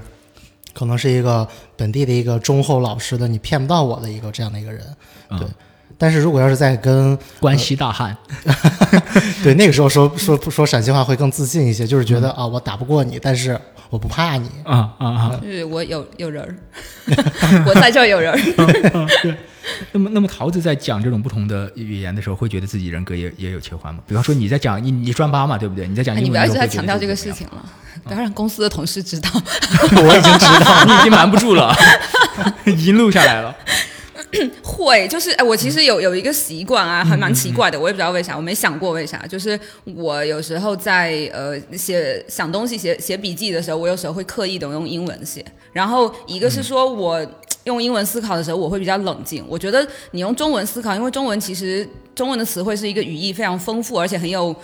Speaker 4: 可能是一个本地的一个忠厚老实的，你骗不到我的一个这样的一个人。
Speaker 3: 嗯。
Speaker 4: 对，但是如果要是在跟
Speaker 3: 关西大汉，
Speaker 4: 对那个时候说说说陕西话会更自信一些，就是觉得啊我打不过你，但是我不怕你。
Speaker 3: 啊啊啊！
Speaker 5: 就是我有有人儿，我在这儿有人儿。
Speaker 3: 对。那么，那么桃子在讲这种不同的语言的时候，会觉得自己人格也也有切换吗？比方说你在讲你你专八嘛，对不对？你在讲
Speaker 5: 你不要一直在强调这个事情了，不要让公司的同事知道。
Speaker 3: 我已经知道，你已经瞒不住了，已经录下来了。
Speaker 5: 会，就是哎，我其实有有一个习惯啊，还蛮奇怪的，我也不知道为啥，我没想过为啥。就是我有时候在呃写想东西、写写笔记的时候，我有时候会刻意的用英文写。然后一个是说我用英文思考的时候，我会比较冷静。我觉得你用中文思考，因为中文其实中文的词汇是一个语义非常丰富，而且很有。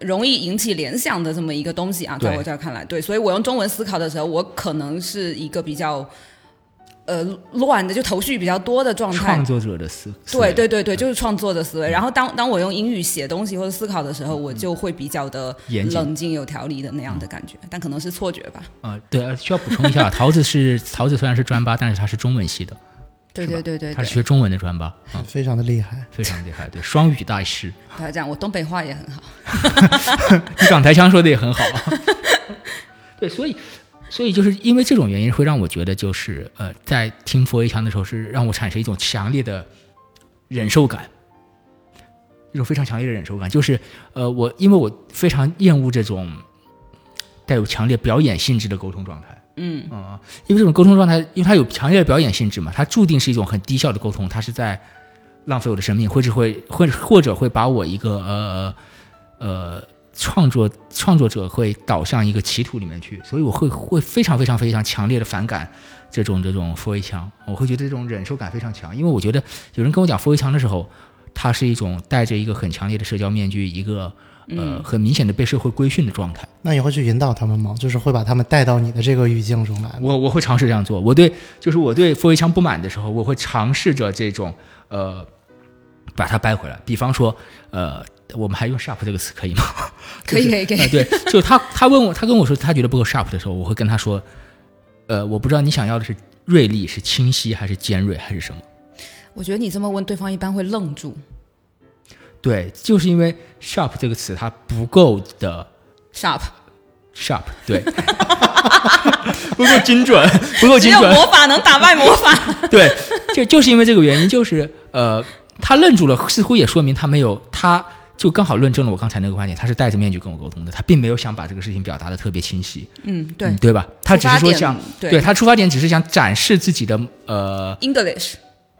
Speaker 5: 容易引起联想的这么一个东西啊，在我这儿看来，对，所以我用中文思考的时候，我可能是一个比较呃乱的，就头绪比较多的状态
Speaker 3: 创。作者的思，维
Speaker 5: 对对对对，就是创作的思维。然后当当我用英语写东西或者思考的时候，我就会比较的冷静、有条理的那样的感觉，但可能是错觉吧。
Speaker 3: 啊、对，呃需要补充一下，桃子是桃子虽然是专八，但是他是中文系的，
Speaker 5: 对对对对对，
Speaker 3: 他是学中文的专八啊、
Speaker 4: 非常的厉害，
Speaker 3: 非常厉害，对，双语大师。
Speaker 5: 他要这样，我东北话也很好。
Speaker 3: 你港台腔说的也很好。对，所以所以就是因为这种原因，会让我觉得就是呃，在听佛爷腔的时候，是让我产生一种强烈的忍受感，一种非常强烈的忍受感。就是呃，我因为我非常厌恶这种带有强烈表演性质的沟通状态。
Speaker 5: 嗯
Speaker 3: 啊、因为这种沟通状态，因为它有强烈的表演性质嘛，它注定是一种很低效的沟通，它是在浪费我的生命，或者会会或者会把我一个呃呃创作创作者会导向一个歧途里面去，所以我会会非常非常非常强烈的反感这种这种 f o 腔，我会觉得这种忍受感非常强，因为我觉得有人跟我讲 f o 腔的时候，它是一种带着一个很强烈的社交面具，一个呃很明显的被社会规训的状态。
Speaker 4: 那你会去引导他们吗？就是会把他们带到你的这个语境中来？
Speaker 3: 我我会尝试这样做。我对就是我对佛威腔不满的时候，我会尝试着这种呃把它掰回来。比方说呃，我们还用 sharp 这个词可以吗？
Speaker 5: 可以可以可以
Speaker 3: 呃，对，就他他问我，他跟我说他觉得不够 sharp 的时候，我会跟他说，呃，我不知道你想要的是锐利、是清晰还是尖锐还是什么。
Speaker 5: 我觉得你这么问，对方一般会愣住。
Speaker 3: 对，就是因为 sharp 这个词它不够的 sharp，sharp，对，不够精准，不够
Speaker 5: 只有
Speaker 3: 精准。
Speaker 5: 魔法能打败魔法。
Speaker 3: 对，就就是因为这个原因，就是呃，他愣住了，似乎也说明他没有，他就刚好论证了我刚才那个观点，他是戴着面具跟我沟通的，他并没有想把这个事情表达的特别清晰，
Speaker 5: 嗯，对。
Speaker 3: 嗯，对吧？他只是说想，
Speaker 5: 对。
Speaker 3: 对他出发点只是想展示自己的呃
Speaker 5: ，，English，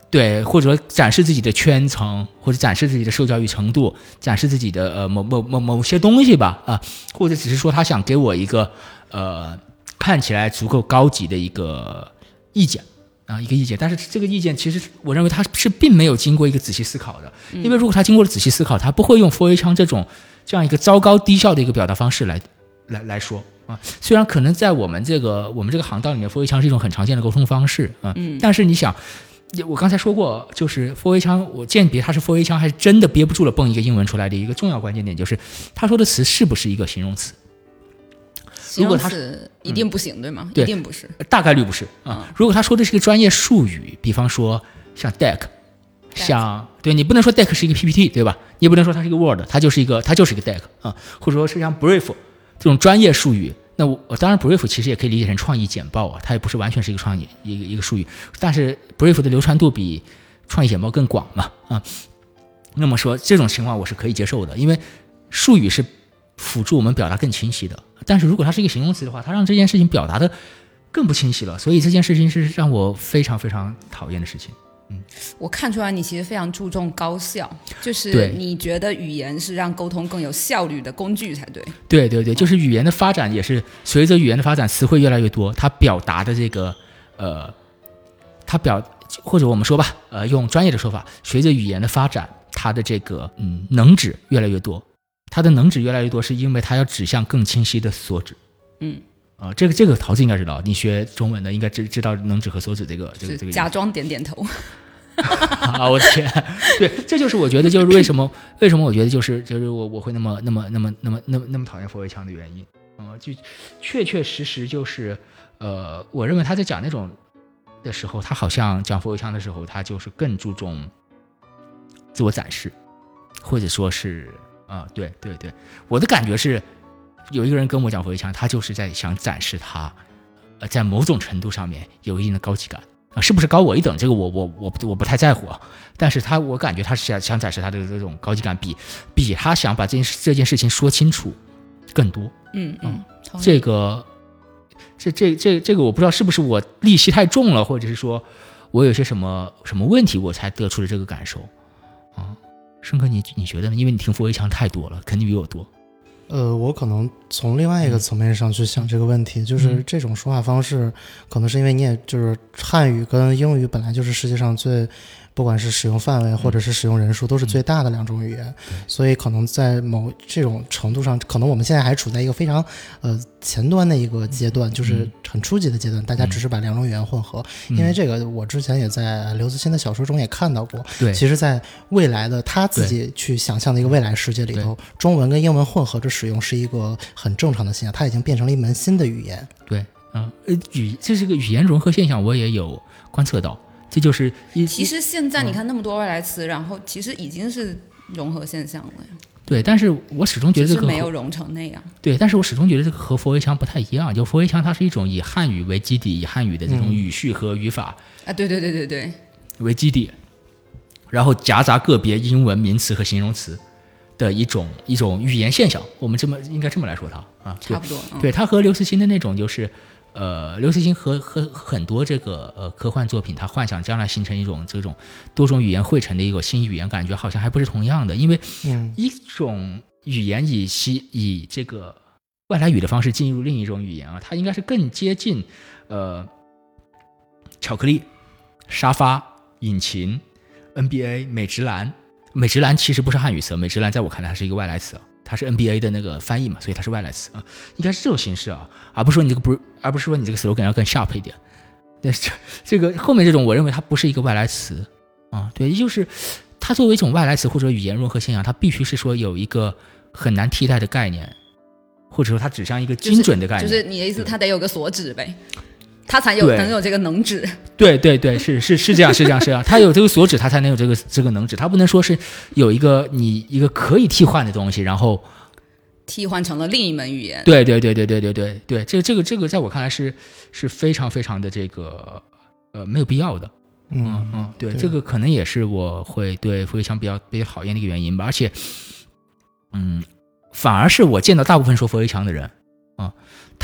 Speaker 3: 对，或者说展示自己的圈层，或者展示自己的受教育程度，展示自己的呃某某某某些东西吧，啊、或者只是说他想给我一个呃看起来足够高级的一个意见啊、一个意见，但是这个意见其实我认为他是并没有经过一个仔细思考的，因为如果他经过了仔细思考，他不会用 FOA 枪这种这样一个糟糕低效的一个表达方式来来来说啊。虽然可能在我们这个我们这个行当里面，佛威腔是一种很常见的沟通方式啊，
Speaker 5: 嗯
Speaker 3: 但是你想。我刚才说过，就是佛威枪，我鉴别它是佛威枪，还是真的憋不住了蹦一个英文出来的一个重要关键点，就是他说的词是不是一个形容词？如果他
Speaker 5: 词一定不行，对吗？
Speaker 3: 对
Speaker 5: 一定不是。
Speaker 3: 大概率不是啊。如果他说的是个专业术语，比方说像 deck，像对你不能说 deck 是一个 PPT，对吧？你也不能说它是一个 Word，它就是一个它就是一个 deck 啊，或者说是像 brief 这种专业术语。那我我当然 brief 其实也可以理解成创意简报啊，它也不是完全是一个创意一个一个术语，但是 brief 的流传度比创意简报更广嘛啊。那么说这种情况我是可以接受的，因为术语是辅助我们表达更清晰的。但是如果它是一个形容词的话，它让这件事情表达的更不清晰了，所以这件事情是让我非常非常讨厌的事情。
Speaker 5: 嗯我看出来你其实非常注重高效，就是你觉得语言是让沟通更有效率的工具才对。
Speaker 3: 对对对，就是语言的发展也是随着语言的发展，词汇越来越多，它表达的这个呃，它表或者我们说吧，呃，用专业的说法，随着语言的发展，它的这个嗯能指越来越多，它的能指越来越多，是因为它要指向更清晰的所指。
Speaker 5: 嗯，
Speaker 3: 啊、这个这个桃子应该知道，你学中文的应该知知道能指和所指这个这个这个
Speaker 5: 假装点点头。
Speaker 3: 啊！我的天，对，这就是我觉得就是为什么为什么我觉得就是就是我我会那么那么那么那么那么那么讨厌佛威腔的原因啊、就确确实实就是呃，我认为他在讲那种的时候，他好像讲佛威腔的时候，他就是更注重自我展示，或者说是啊、对对对，我的感觉是有一个人跟我讲佛威腔，他就是在想展示他呃在某种程度上面有一定的高级感。啊，是不是高我一等？这个我我我不我不太在乎啊。但是他我感觉他是想想展示他的这种高级感，比比他想把这件事这件事情说清楚更多。
Speaker 5: 嗯嗯，
Speaker 3: 这个这这这这个我不知道是不是我戾气太重了，或者是说我有些什么什么问题，我才得出了这个感受啊。申哥，你你觉得呢？因为你听佛威强太多了，肯定比我多。
Speaker 4: 呃，我可能从另外一个层面上去想这个问题，就是
Speaker 3: 嗯
Speaker 4: 这种说话方式，可能是因为你也就是汉语跟英语本来就是世界上最，不管是使用范围或者是使用人数都是最大的两种语言，所以可能在某这种程度上，可能我们现在还处在一个非常呃前端的一个阶段，就是。很初级的阶段，大家只是把两种语言混合。因为这个，我之前也在刘慈欣的小说中也看到过，
Speaker 3: 对。
Speaker 4: 其实，在未来的他自己去想象的一个未来世界里头，中文跟英文混合着使用是一个很正常的现象，它已经变成了一门新的语言。
Speaker 3: 对，嗯，呃，语这是个语言融合现象，我也有观测到。这就是一
Speaker 5: 其实现在你
Speaker 3: 嗯
Speaker 5: 看那么多外来词，然后其实已经是融合现象了呀，
Speaker 3: 对，但是我始终觉得这个
Speaker 5: 没有融成那样。
Speaker 3: 对，但是我始终觉得这个和佛围墙不太一样。就佛围墙，它是一种以汉语为基底，以汉语的这种语序和语法
Speaker 5: 啊，对对对对对，
Speaker 3: 为基底，然后夹杂个别英文名词和形容词的一种一种语言现象。我们这么应该这么来说它啊，
Speaker 5: 差不多。嗯、
Speaker 3: 对，它和刘慈欣的那种就是，呃，刘慈欣和和很多这个呃科幻作品，他幻想将来形成一种这种多种语言汇成的一个新语言，感觉好像还不是同样的，因为
Speaker 4: 嗯。
Speaker 3: 一种语言以西以这个外来语的方式进入另一种语言啊，它应该是更接近呃巧克力、沙发、引擎、NBA、美职篮。美职篮其实不是汉语词，美职篮在我看来它是一个外来词啊，它是 NBA 的那个翻译嘛，所以它是外来词啊，应该是这种形式啊，而不是说你这个不，而不是说你这个 slogan 要更 sharp 一点。但是 这个后面这种，我认为它不是一个外来词啊，对，就是它作为一种外来词或者语言融合现象，它必须是说有一个很难替代的概念，或者说它指向一个精准的概念。
Speaker 5: 就是你的意思，它得有个所指呗，它才有能有这个能指。
Speaker 3: 对对对，是是是这样，是这样，是这样。他有这个所指，他才能有这个这个能指。他不能说是有一个你一个可以替换的东西，然后
Speaker 5: 替换成了另一门语言。
Speaker 3: 对对对对对对对对，这个这个这个在我看来是是非常非常的这个呃没有必要的。嗯
Speaker 4: 嗯
Speaker 3: 嗯，对，
Speaker 4: 对
Speaker 3: 这个可能也是我会对佛威腔比较比较讨厌的一个原因吧。而且，嗯，反而是我见到大部分说佛威腔的人啊，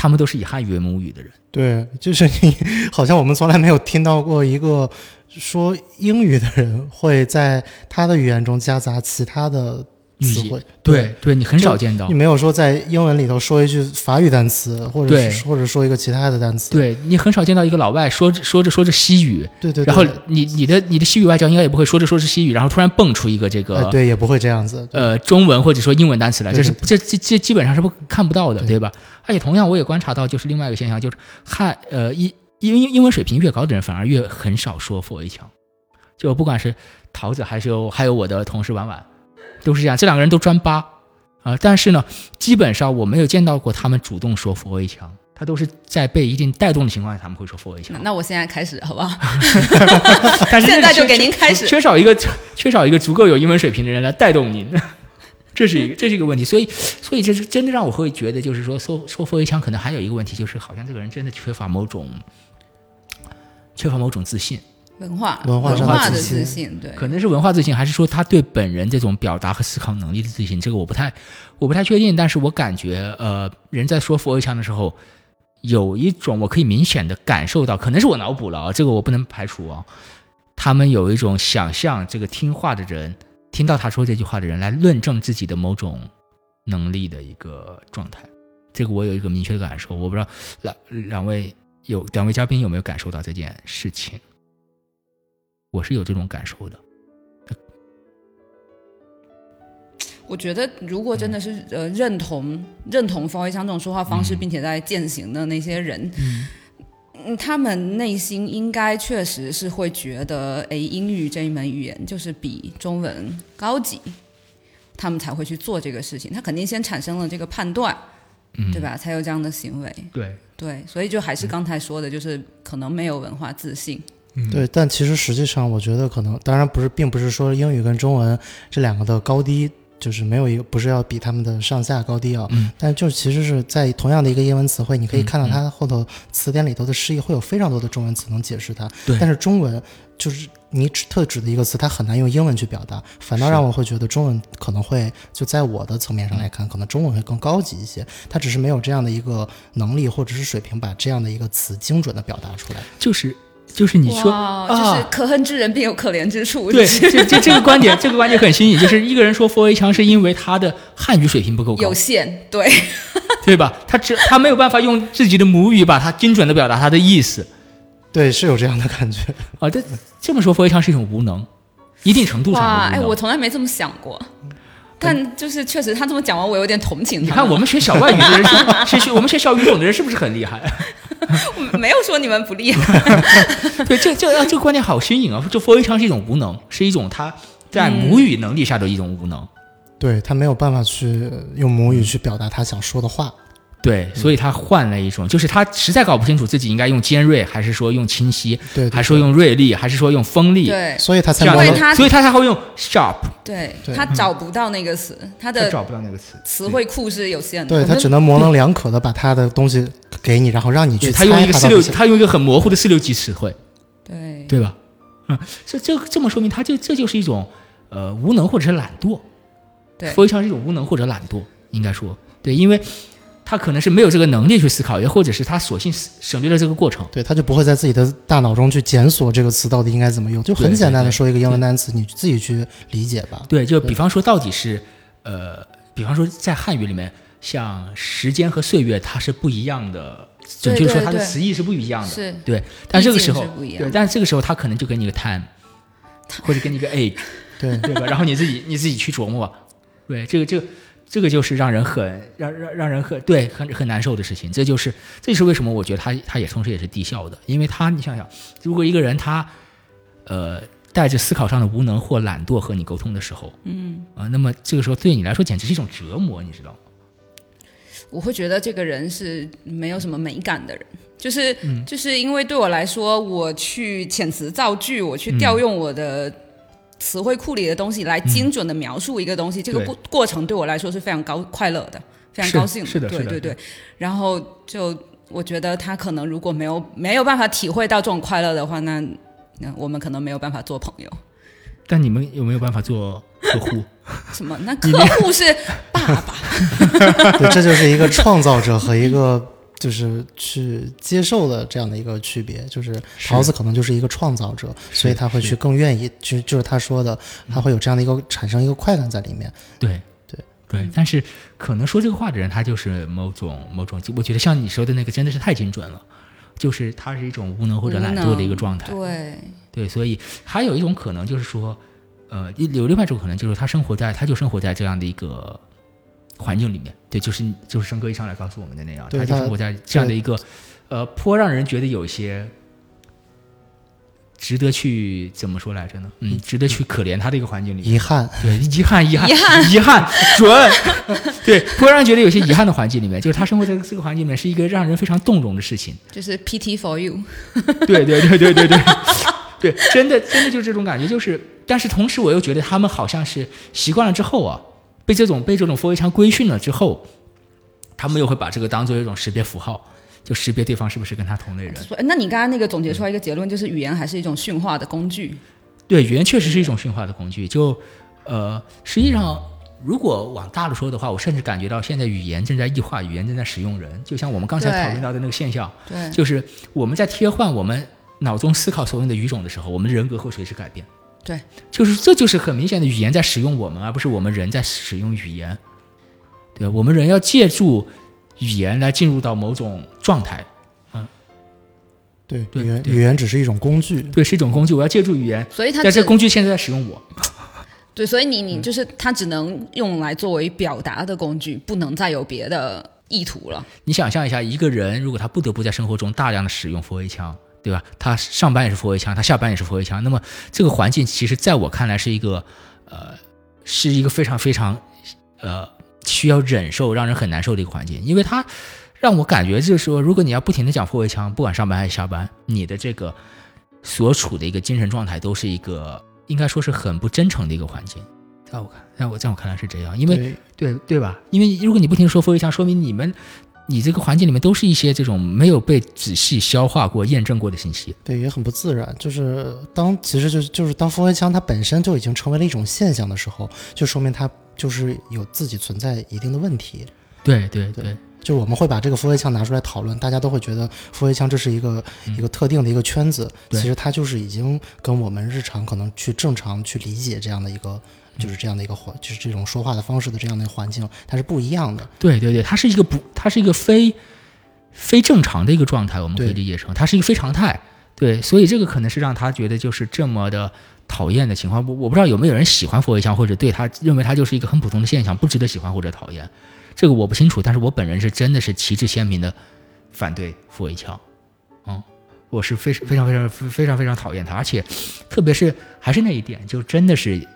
Speaker 3: 他们都是以汉语为母语的人。
Speaker 4: 对，就是你，好像我们从来没有听到过一个说英语的人会在他的语言中夹杂其他的词汇，
Speaker 3: 对对，你很少见到
Speaker 4: 你。没有说在英文里头说一句法语单词，或者或者说一个其他的单词，
Speaker 3: 对你很少见到一个老外说着说着说着西语，
Speaker 4: 对对，
Speaker 3: 然后你你的你的西语外教应该也不会说着说着西语，然后突然蹦出一个这个、
Speaker 4: 哎对也不会这样子，
Speaker 3: 呃中文或者说英文单词来，
Speaker 4: 对
Speaker 3: 这是
Speaker 4: 对
Speaker 3: 这这这基本上是不看不到的，
Speaker 4: 对
Speaker 3: 对吧？而且同样我也观察到，就是另外一个现象，就是汉呃英英英英文水平越高的人，反而越很少说 for a 腔。就不管是桃子还是有还有我的同事婉婉，都是这样，这两个人都专八啊、但是呢，基本上我没有见到过他们主动说 for a 腔，他都是在被一定带动的情况下，他们会说 for a 腔。
Speaker 5: 那我现在开始好不好？
Speaker 3: 但是
Speaker 5: 现在就给您开始
Speaker 3: 缺少一个缺少一个足够有英文水平的人来带动您，这是一个这是一个问题。所以所以这是真的让我会觉得，就是说说说 for a 腔可能还有一个问题，就是好像这个人真的缺乏某种缺乏某种自信。
Speaker 5: 文化
Speaker 4: 文化
Speaker 3: 上的
Speaker 5: 化的
Speaker 4: 自信，
Speaker 5: 对，
Speaker 3: 可能是文化自信，还是说他对本人这种表达和思考能力的自信？这个我不太，我不太确定。但是我感觉，呃，人在说佛一腔的时候，有一种我可以明显的感受到，可能是我脑补了啊，这个我不能排除啊。他们有一种想象，这个听话的人听到他说这句话的人来论证自己的某种能力的一个状态。这个我有一个明确的感受，我不知道两两位有两位嘉宾有没有感受到这件事情？我是有这种感受的。
Speaker 5: 我觉得，如果真的是呃认同认同方一强这种说话方式，并且在践行的那些人，嗯，他们内心应该确实是会觉得，哎，英语这一门语言就是比中文高级，他们才会去做这个事情。他肯定先产生了这个判断，
Speaker 3: 嗯，
Speaker 5: 对吧？才有这样的行为。
Speaker 3: 对，
Speaker 5: 对，所以就还是刚才说的，就是可能没有文化自信。
Speaker 4: 对，但其实实际上，我觉得可能，当然不是，并不是说英语跟中文这两个的高低，就是没有一个不是要比他们的上下高低啊，
Speaker 3: 嗯。
Speaker 4: 但就其实是在同样的一个英文词汇，你可以
Speaker 3: 嗯
Speaker 4: 看到它后头词典里头的释义会有非常多的中文词能解释它，
Speaker 3: 对。
Speaker 4: 但是中文就是你指特指的一个词，它很难用英文去表达，反倒让我会觉得中文可能会就在我的层面上来看，可能中文会更高级一些，它只是没有这样的一个能力或者是水平，把这样的一个词精准的表达出来。
Speaker 3: 就是就是你说，
Speaker 5: 就是
Speaker 3: 啊，
Speaker 5: 可恨之人必有可怜之处。
Speaker 3: 对，这这这个观点，这个观点很新颖，就是一个人说 for a 强是因为他的汉语水平不够高
Speaker 5: 有，限，对，
Speaker 3: 对吧？他只他没有办法用自己的母语把它精准的表达他的意思
Speaker 4: 对，是有这样的感觉。
Speaker 3: 啊。这这么说 for a 强是一种无能，一定程度上，
Speaker 5: 哎，
Speaker 3: 的无能。
Speaker 5: 我从来没这么想过。但就是确实，他这么讲完，我有点同情他。
Speaker 3: 你看我们学小外语的人是是 学我们学小语种的人是不是很厉害？
Speaker 5: 们 没有说你们不厉害，
Speaker 3: 对，这这啊这个观点好新颖啊！就佛一昌是一种无能，是一种他在母语能力下的一种无能。
Speaker 4: 对他没有办法去用母语去表达他想说的话。
Speaker 3: 对，所以他换了一种，就是他实在搞不清楚自己应该用尖锐，还是说用清晰，
Speaker 4: 对，对
Speaker 3: 还是说用锐利，还是说用锋利，
Speaker 5: 对。
Speaker 4: 所以他才模棱
Speaker 5: 因为他
Speaker 3: 所以他才会用 sharp，
Speaker 5: 对
Speaker 4: 对。
Speaker 5: 他找不到那个词，他的
Speaker 3: 他找不到那个词。
Speaker 5: 词汇库是有限的。
Speaker 4: 对他只能模棱两可的把他的东西给你，然后让你去猜
Speaker 3: 他用一个四六，他用一个很模糊的四六级词汇，
Speaker 5: 对。
Speaker 3: 对吧？嗯，这这这么说明，他就这就是一种呃无能或者是懒惰，
Speaker 5: 对。
Speaker 3: 非常是一种无能或者懒惰，应该说。对，因为他可能是没有这个能力去思考，也或者是他索性省略了这个过程。
Speaker 4: 对，他就不会在自己的大脑中去检索这个词到底应该怎么用，就很简单的说一个英文单词，你自己去理解吧。
Speaker 3: 对，就比方说，到底是呃，比方说在汉语里面，像时间和岁月，它是不一样的，准确说，它的词义是不一样的。
Speaker 5: 是
Speaker 3: 对，但这个时候对，但这个时候他可能就给你个 time，或者给你个 age，
Speaker 4: 对
Speaker 3: 对吧？然后你自己你自己去琢磨。对，这个这个这个就是让人很让让让人很对很很难受的事情。这就是这就是为什么我觉得他他也同时也是低效的，因为他你想想，如果一个人他呃带着思考上的无能或懒惰和你沟通的时候，嗯啊、那么这个时候对你来说简直是一种折磨，你知道吗？
Speaker 5: 我会觉得这个人是没有什么美感的人，就是、
Speaker 3: 嗯
Speaker 5: 就是因为对我来说，我去遣词造句，我去调用我的词汇库里的东西来精准的描述一个东西，这个过过程对我来说是非常高快乐的，非常高兴
Speaker 3: 是的是的
Speaker 5: 对对对。然后就我觉得他可能如果没有没有办法体会到这种快乐的话，那那我们可能没有办法做朋友。
Speaker 3: 但你们有没有办法做客户？
Speaker 5: 什么？那客户是爸爸，
Speaker 4: 对，这就是一个创造者和一个就是去接受的这样的一个区别。就是桃子可能就是一个创造者，所以他会去更愿意去，就是他说的，他会有这样的一个产生一个快感在里面。
Speaker 3: 对对对，但是可能说这个话的人，他就是某种某种，我觉得像你说的那个真的是太精准了，就是他是一种无能或者懒惰的一个状态。
Speaker 5: 对，
Speaker 3: 对，所以还有一种可能就是说，呃，有另外一种可能就是他生活在，他就生活在这样的一个环境里面。对，就是就是生哥一上来告诉我们的那样，
Speaker 4: 他
Speaker 3: 他就生活在这样的一个，呃，颇让人觉得有些。值得去怎么说来着呢？嗯，值得去可怜他的一个环境里面。
Speaker 4: 遗憾，
Speaker 3: 对，遗憾，遗憾，
Speaker 5: 遗憾
Speaker 3: 遗憾，准，对，颇让人觉得有些遗憾的环境里面，就是他生活在这个环境里面是一个让人非常动容的事情。
Speaker 5: 就是 PT for you。
Speaker 3: 对，对，对，对，对，对，对，真的，真的就是这种感觉，就是，但是同时我又觉得他们好像是习惯了之后啊，被这种被这种佛围墙规训了之后，他们又会把这个当做一种识别符号，就识别对方是不是跟他同类人。
Speaker 5: 所以，那你刚刚那个总结出来一个结论，就是语言还是一种驯化的工具。
Speaker 3: 对，语言确实是一种驯化的工具。就呃，实际上，如果往大了说的话，我甚至感觉到现在语言正在异化，语言正在使用人。就像我们刚才讨论到的那个现象，
Speaker 5: 对，
Speaker 3: 就是我们在切换我们脑中思考所用的语种的时候，我们的人格会随之改变。
Speaker 5: 对，
Speaker 3: 就是这就是很明显的语言在使用我们，而不是我们人在使用语言。对，我们人要借助语言来进入到某种状态。
Speaker 4: 对，
Speaker 3: 对
Speaker 4: 语言语言只是一种工具。
Speaker 3: 对，是一种工具，我要借助语言，
Speaker 5: 所以它
Speaker 3: 但这个工具现在在使用我。
Speaker 5: 对，所以你
Speaker 3: 嗯
Speaker 5: 你就是它只能用来作为表达的工具，不能再有别的意图了。
Speaker 3: 你想象一下，一个人如果他不得不在生活中大量的使用佛威枪，对吧？他上班也是佛围枪，他下班也是佛围枪，那么这个环境其实在我看来是一个，呃，是一个非常非常，呃，需要忍受、让人很难受的一个环境，因为他让我感觉就是说，如果你要不停的讲佛围枪，不管上班还是下班，你的这个所处的一个精神状态都是一个应该说是很不真诚的一个环境。在我看，在我在我看来是这样，因为
Speaker 4: 对
Speaker 3: 对对吧？因为如果你不停说佛围墙，说明你们你这个环境里面都是一些这种没有被仔细消化过、验证过的信息。
Speaker 4: 对，也很不自然。就是当其实就是就是当佛围枪它本身就已经成为了一种现象的时候，就说明它就是有自己存在一定的问题。
Speaker 3: 对对
Speaker 4: 对就我们会把这个佛围枪拿出来讨论，大家都会觉得佛围枪这是一个、一个特定的一个圈子，
Speaker 3: 对
Speaker 4: 其实它就是已经跟我们日常可能去正常去理解这样的一个。就是这样的一个环，就是这种说话的方式的这样的一个环境，它是不一样的。
Speaker 3: 对对对，它是一个不，它是一个非非正常的一个状态，我们可以理解成它是一个非常态。对，所以这个可能是让他觉得就是这么的讨厌的情况。我我不知道有没有人喜欢佛围墙，或者对他认为他就是一个很普通的现象，不值得喜欢或者讨厌。这个我不清楚，但是我本人是真的是旗帜鲜明的反对佛围墙。嗯，我是非非常非常非常非常讨厌他，而且特别是还是那一点，就真的是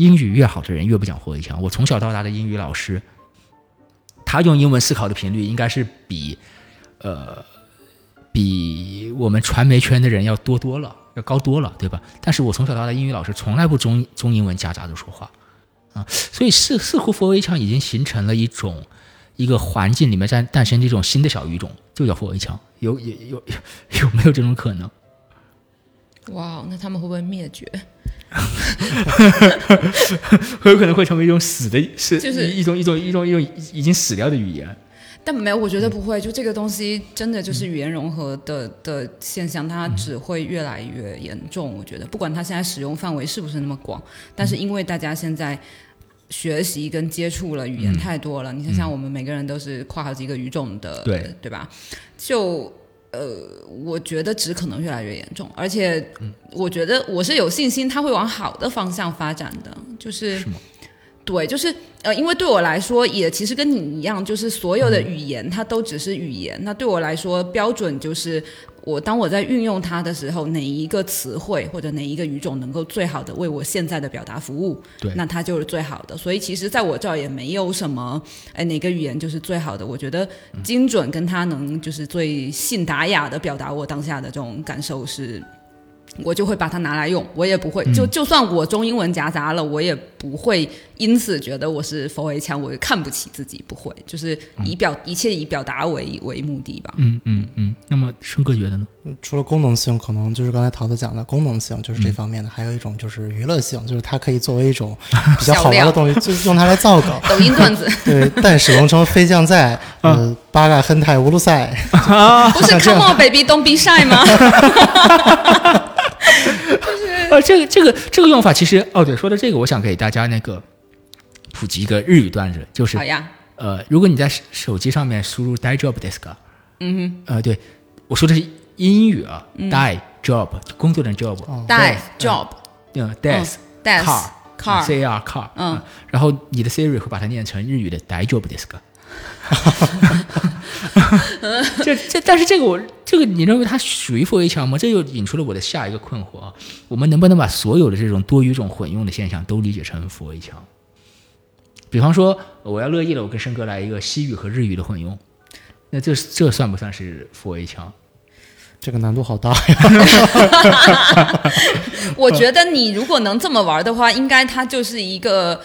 Speaker 3: 英语越好的人越不讲佛围墙。我从小到大的英语老师，他用英文思考的频率应该是比呃比我们传媒圈的人要多多了，要高多了，对吧？但是我从小到大英语老师从来不中中英文夹杂着说话啊，所以似似乎佛围墙已经形成了一种一个环境里面在诞生这种新的小语种，就叫佛围墙。有有有有没有这种可能？
Speaker 5: 哇，那他们会不会灭绝？
Speaker 3: 很有可能会成为一种死的，是
Speaker 5: 就是
Speaker 3: 一一种一种一种一种已经死掉的语言。
Speaker 5: 但没有，我觉得不会。就这个东西，真的就是语言融合的的现象，它只会越来越严重。我觉得，不管它现在使用范围是不是那么广，但是因为大家现在学习跟接触了语言太多了，你想想，我们每个人都是跨好几个语种的，
Speaker 3: 对
Speaker 5: 对吧？就呃，我觉得只可能越来越严重，而且我觉得我是有信心，它会往好的方向发展的，就是对，就是呃，因为对我来说，也其实跟你一样，就是所有的语言它都只是语言。那对我来说，标准就是我当我在运用它的时候，哪一个词汇或者哪一个语种能够最好的为我现在的表达服务，
Speaker 3: 对
Speaker 5: 那它就是最好的。所以其实在我这儿也没有什么，哎，哪个语言就是最好的。我觉得精准跟它能就是最信达雅的表达我当下的这种感受是。我就会把它拿来用，我也不会就就算我中英文夹杂了，我也不会因此觉得我是佛为强，我看不起自己，不会，就是以表、一切以表达为为目的吧。
Speaker 3: 嗯嗯嗯。那么生哥觉得呢？
Speaker 4: 除了功能性，可能就是刚才桃子讲的功能性，就是这方面的，还有一种就是娱乐性，就是它可以作为一种 比较好玩的东西，就用它来造梗。
Speaker 5: 抖音段子
Speaker 4: 对，但使用成飞将在，呃，八嘎亨泰乌鲁塞，
Speaker 5: 不是 Come on baby don't be shy 吗？
Speaker 3: 呃，这个这个这个用法其实哦，对，说到这个，我想给大家那个普及一个日语段子，就是
Speaker 5: 好呀，
Speaker 3: 呃，如果你在手手机上面输入 “die job desk”，嗯哼，呃，对我说的是英语啊、d i e job 工作的 job，
Speaker 4: 哦
Speaker 5: die job
Speaker 3: 嗯，desk
Speaker 5: desk
Speaker 3: car
Speaker 5: car
Speaker 3: c a r car，
Speaker 5: 嗯，
Speaker 3: 然后你的 Siri 会把它念成日语的 “die job desk”。哈哈哈这这，但是这个我这个你认为它属于佛围墙吗？这又引出了我的下一个困惑啊！我们能不能把所有的这种多语种混用的现象都理解成佛围墙？比方说，我要乐意了，我跟申哥来一个西语和日语的混用，那这这算不算是佛围墙？
Speaker 4: 这个难度好大呀！
Speaker 5: 我觉得你如果能这么玩的话，应该它就是一个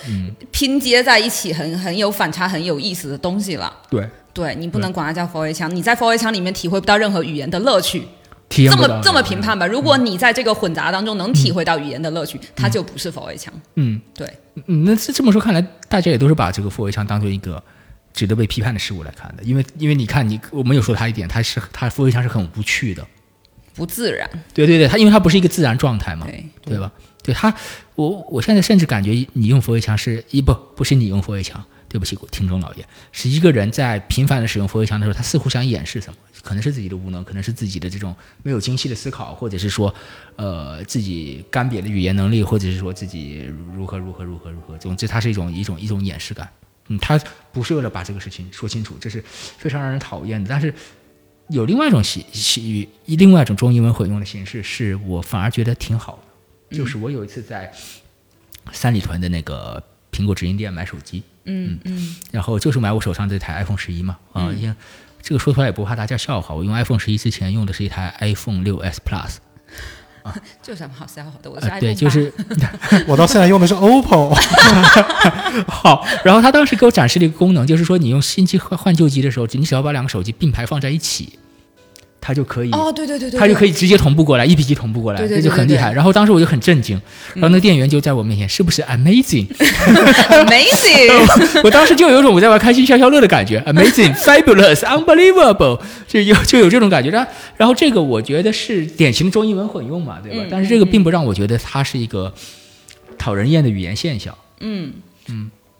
Speaker 5: 拼接在一起很很有反差、很有意思的东西了。
Speaker 3: 对，
Speaker 5: 对你不能管它叫 r A 腔，你在 r A 腔里面体会不到任何语言的乐趣。
Speaker 3: 体验
Speaker 5: 这么这么评判吧，如果你在这个混杂当中能体会到语言的乐趣，它就不是 r A 腔。
Speaker 3: 嗯
Speaker 5: 对，
Speaker 3: 嗯，那这这么说看来，大家也都是把这个 for A 腔当做一个值得被批判的事物来看的，因为因为你看你我没有说他一点，他是他 for A 腔是很无趣的。
Speaker 5: 不自然。
Speaker 3: 对对对，他因为他不是一个自然状态嘛，
Speaker 5: 对，
Speaker 3: 对吧？对他，我我现在甚至感觉你用佛威强是一不不是你用佛威强，对不起听众老爷，是一个人在频繁的使用佛威强的时候，他似乎想掩饰什么，可能是自己的无能，可能是自己的这种没有精细的思考，或者是说，呃，自己干瘪的语言能力，或者是说自己如何如何如何如何，总之它是一种一种一种掩饰感。嗯，他不是为了把这个事情说清楚，这是非常让人讨厌的。但是有另外一种喜喜另外一种中英文混用的形式，是我反而觉得挺好的。就是我有一次在三里屯的那个苹果直营店买手机，
Speaker 5: 嗯嗯，
Speaker 3: 然后就是买我手上这台 iPhone 十一嘛，啊、因为这个说出来也不怕大家笑话，我用 iPhone 十一之前用的是一台 iPhone 六 S Plus，
Speaker 5: 这有什么好笑话的？我是
Speaker 3: 呃
Speaker 5: ，iPhone
Speaker 3: 对，就是
Speaker 4: 我到现在用的是 OPPO，
Speaker 3: 好。然后他当时给我展示了一个功能，就是说你用新机换换旧机的时候，你只要把两个手机并排放在一起，它就可以
Speaker 5: 八哦，对对对对，
Speaker 3: 它就可以直接同步过来，一比一同步过来，这就很厉害。然后当时我就很震惊，然后那个店员就在我面前，是不是
Speaker 5: amazing？Amazing，
Speaker 3: 我当时就有一种我在玩开心消消乐的感觉，amazing、fabulous、unbelievable，就有就有这种感觉。然后然后这个我觉得是典型的中英文混用嘛，对吧？
Speaker 5: 嗯
Speaker 3: 但是这个并不让我觉得它是一个讨人厌的语言现象。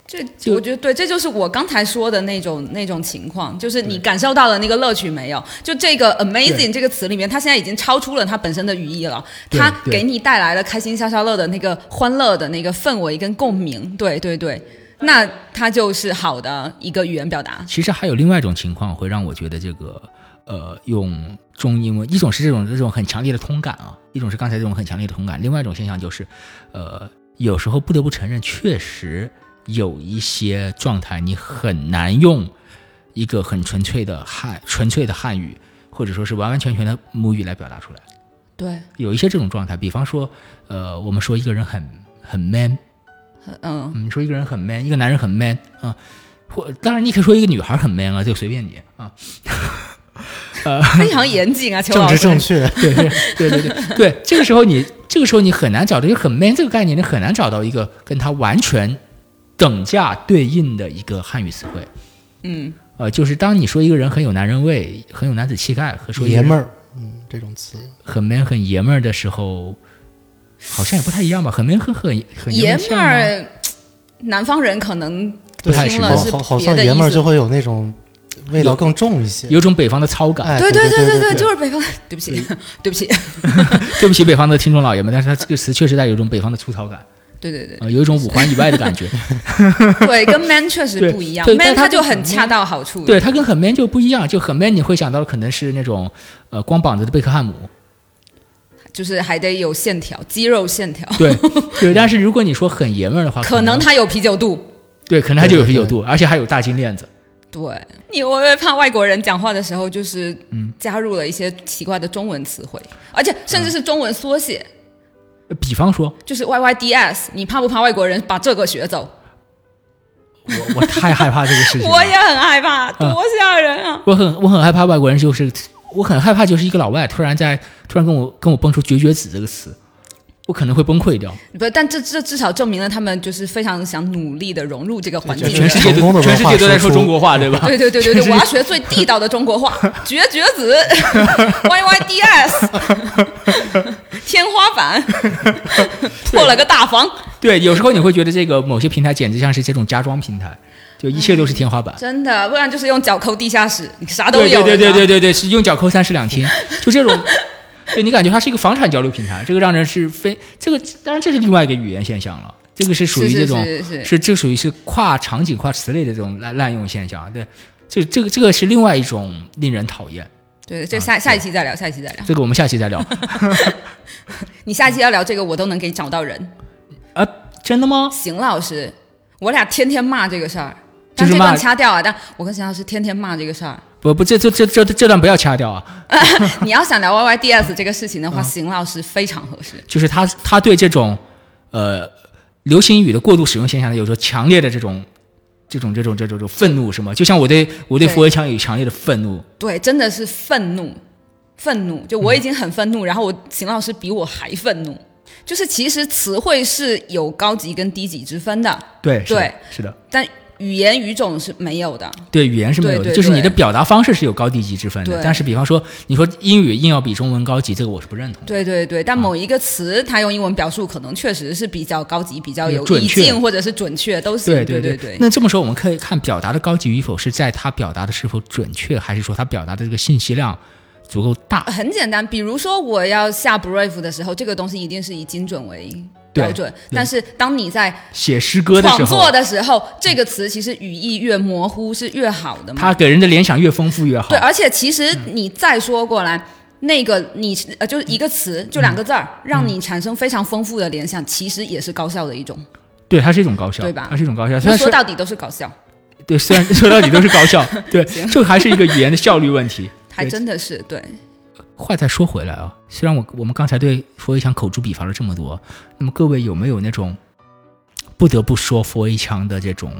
Speaker 5: 这我觉得对，这就是我刚才说的那种那种情况，就是你感受到了那个乐趣没有？就这个 amazing 这个词里面，它现在已经超出了它本身的语义了，它给你带来了开心消消乐的那个欢乐的那个氛围跟共鸣。对对对，那它就是好的一个语言表达。
Speaker 3: 其实还有另外一种情况会让我觉得这个呃用中英文，一种是这种这种很强烈的通感啊，一种是刚才这种很强烈的通感，另外一种现象就是呃有时候不得不承认，确实有一些状态你很难用一个很纯粹的汉纯粹的汉语，或者说是完完全全的母语来表达出来。
Speaker 5: 对，
Speaker 3: 有一些这种状态，比方说呃我们说一个人很很 man，
Speaker 5: 嗯，
Speaker 3: 你，说一个人很 man，一个男人很 man 啊，或当然你可以说一个女孩很 man 啊，就随便你啊。
Speaker 5: 呃非常严谨啊，邱
Speaker 4: 政
Speaker 5: 老师。
Speaker 4: 治正确。
Speaker 3: 对对对对对对，这个时候你这个时候你很难找到一个很 man 这个概念，你很难找到一个跟他完全等价对应的一个汉语词汇。
Speaker 5: 嗯，
Speaker 3: 呃，就是当你说一个人很有男人味、很有男子气概，和说
Speaker 4: 爷们儿，嗯，这种词，
Speaker 3: 很 man 很爷们儿的时候，好像也不太一样吧？很 man 和很很
Speaker 5: 爷们
Speaker 3: 们儿
Speaker 5: 南方人可能
Speaker 3: 不太是
Speaker 4: 好
Speaker 5: 听了是
Speaker 4: 好好像爷们儿就。会有那种味道更重一些。
Speaker 3: 有种北方的糙感。
Speaker 4: 哎，
Speaker 5: 对
Speaker 4: 对对
Speaker 5: 对对，就是北方。对不起，对不起。
Speaker 3: 对不起，北方的听众老爷们，但是他这个词确实带有一种北方的粗糙感，
Speaker 5: 对对对
Speaker 3: 呃，有一种五环以外的感觉。
Speaker 5: 对，跟 man 确实不一样
Speaker 3: 对
Speaker 5: ，man
Speaker 3: 但它就很
Speaker 5: 恰到好处。
Speaker 3: 对，它跟很 man 就不一样，就很 man 你会想到的可能是那种呃光膀子的贝克汉姆，
Speaker 5: 就是还得有线条，肌肉线条。
Speaker 3: 对对。但是如果你说很爷们儿的话，
Speaker 5: 可能他有啤酒肚。
Speaker 3: 对，可能他就有
Speaker 4: 对对
Speaker 3: 啤酒肚，而且还有大金链子。
Speaker 5: 对你会不会怕外国人讲话的时候，就是
Speaker 3: 嗯
Speaker 5: 加入了一些奇怪的中文词汇，而且甚至是中文缩写，
Speaker 3: 呃比方说，
Speaker 5: 就是 Y Y D S，你怕不怕外国人把这个学走？
Speaker 3: 我我太害怕这个事情，
Speaker 5: 我也很害怕，多吓人啊！
Speaker 3: 我很我很害怕外国人就是我很害怕就是一个老外突然在突然跟我跟我蹦出“绝绝子”这个词，我可能会崩溃掉。
Speaker 5: 不，但这这至少证明了他们就是非常想努力的融入这个环境。
Speaker 3: 全世界都全世界都在说中国话，对吧？
Speaker 5: 对对对对对，我要学最地道的中国话，绝绝子，Y Y D S，天花板，破了个大防。
Speaker 3: 对，有时候你会觉得这个某些平台简直像是这种家装平台，就一切都是天花板。
Speaker 5: 真的，不然就是用脚抠地下室，你啥都
Speaker 3: 对
Speaker 5: 有。
Speaker 3: 对对对对对对，是用脚抠三室两厅，就这种，对你感觉它是一个房产交流平台，这个让人是非这个，当然这是另外一个语言现象了，这个是属于这种
Speaker 5: 是
Speaker 3: 这属于是跨场景、跨词类的这种滥滥用现象，对，这这个这个是另外一种令人讨厌，
Speaker 5: 对，这下下一期再聊，下一期再聊。
Speaker 3: 这个我们下期再聊
Speaker 5: 你下一期要聊这个，我都能给你找到人。
Speaker 3: 啊，真的吗？
Speaker 5: 邢老师，我俩天天骂这个事儿，但
Speaker 3: 就
Speaker 5: 这段掐掉啊！但我跟邢老师天天骂这个事儿。
Speaker 3: 不不，这这这这这段不要掐掉啊
Speaker 5: 你要想聊 YYDS 这个事情的
Speaker 3: 嗯
Speaker 5: 话，邢老师非常合适。
Speaker 3: 就是他他对这种呃流行语的过度使用现象呢，有着强烈的这种。这种这种这种这种愤怒是吗？就像我对我对
Speaker 5: 对
Speaker 3: 佛围墙有强烈的愤怒，
Speaker 5: 对，真的是愤怒，愤怒。就我已经很愤怒，然后我邢老师比我还愤怒。就是其实词汇是有高级跟低级之分的，
Speaker 3: 对是的
Speaker 5: 对
Speaker 3: 是的，
Speaker 5: 但语言语种是没有的。
Speaker 3: 对语言是没有的，
Speaker 5: 对对
Speaker 3: 就是你的表达方式是有高低级之分的。但是比方说，你说英语硬要比中文高级，这个我是不认同的。
Speaker 5: 对对对，但某一个词，它用英文表述，可能确实是比较高级、比较有意境，或者是准确，都是。
Speaker 3: 对
Speaker 5: 对
Speaker 3: 对
Speaker 5: 对
Speaker 3: 那这么说，我们可以看表达的高级与否，是在他表达的是否准确，还是说他表达的这个信息量足够大？
Speaker 5: 很简单，比如说我要下 brief 的时候，这个东西一定是以精准为标准。但是当你在
Speaker 3: 写诗歌的时候
Speaker 5: 创作，的时候，这个词其实语义越模糊是越好的嘛。
Speaker 3: 它给人的联想越丰富越好。
Speaker 5: 对，而且其实你再说过来，那个你呃就是一个词，就两个字儿，让你产生非常丰富的联想，其实也是高效的一种。
Speaker 3: 对，它是一种高效，
Speaker 5: 对吧
Speaker 3: 它是一种高效。虽然说
Speaker 5: 到底都是搞笑，
Speaker 3: 对，虽然说到底都是高效，对，这 还是一个语言的效率问题。
Speaker 5: 还真的是对。
Speaker 3: 话再说回来啊，虽然我我们刚才对佛围墙口诛笔伐了这么多，那么各位有没有那种不得不说佛围墙的这种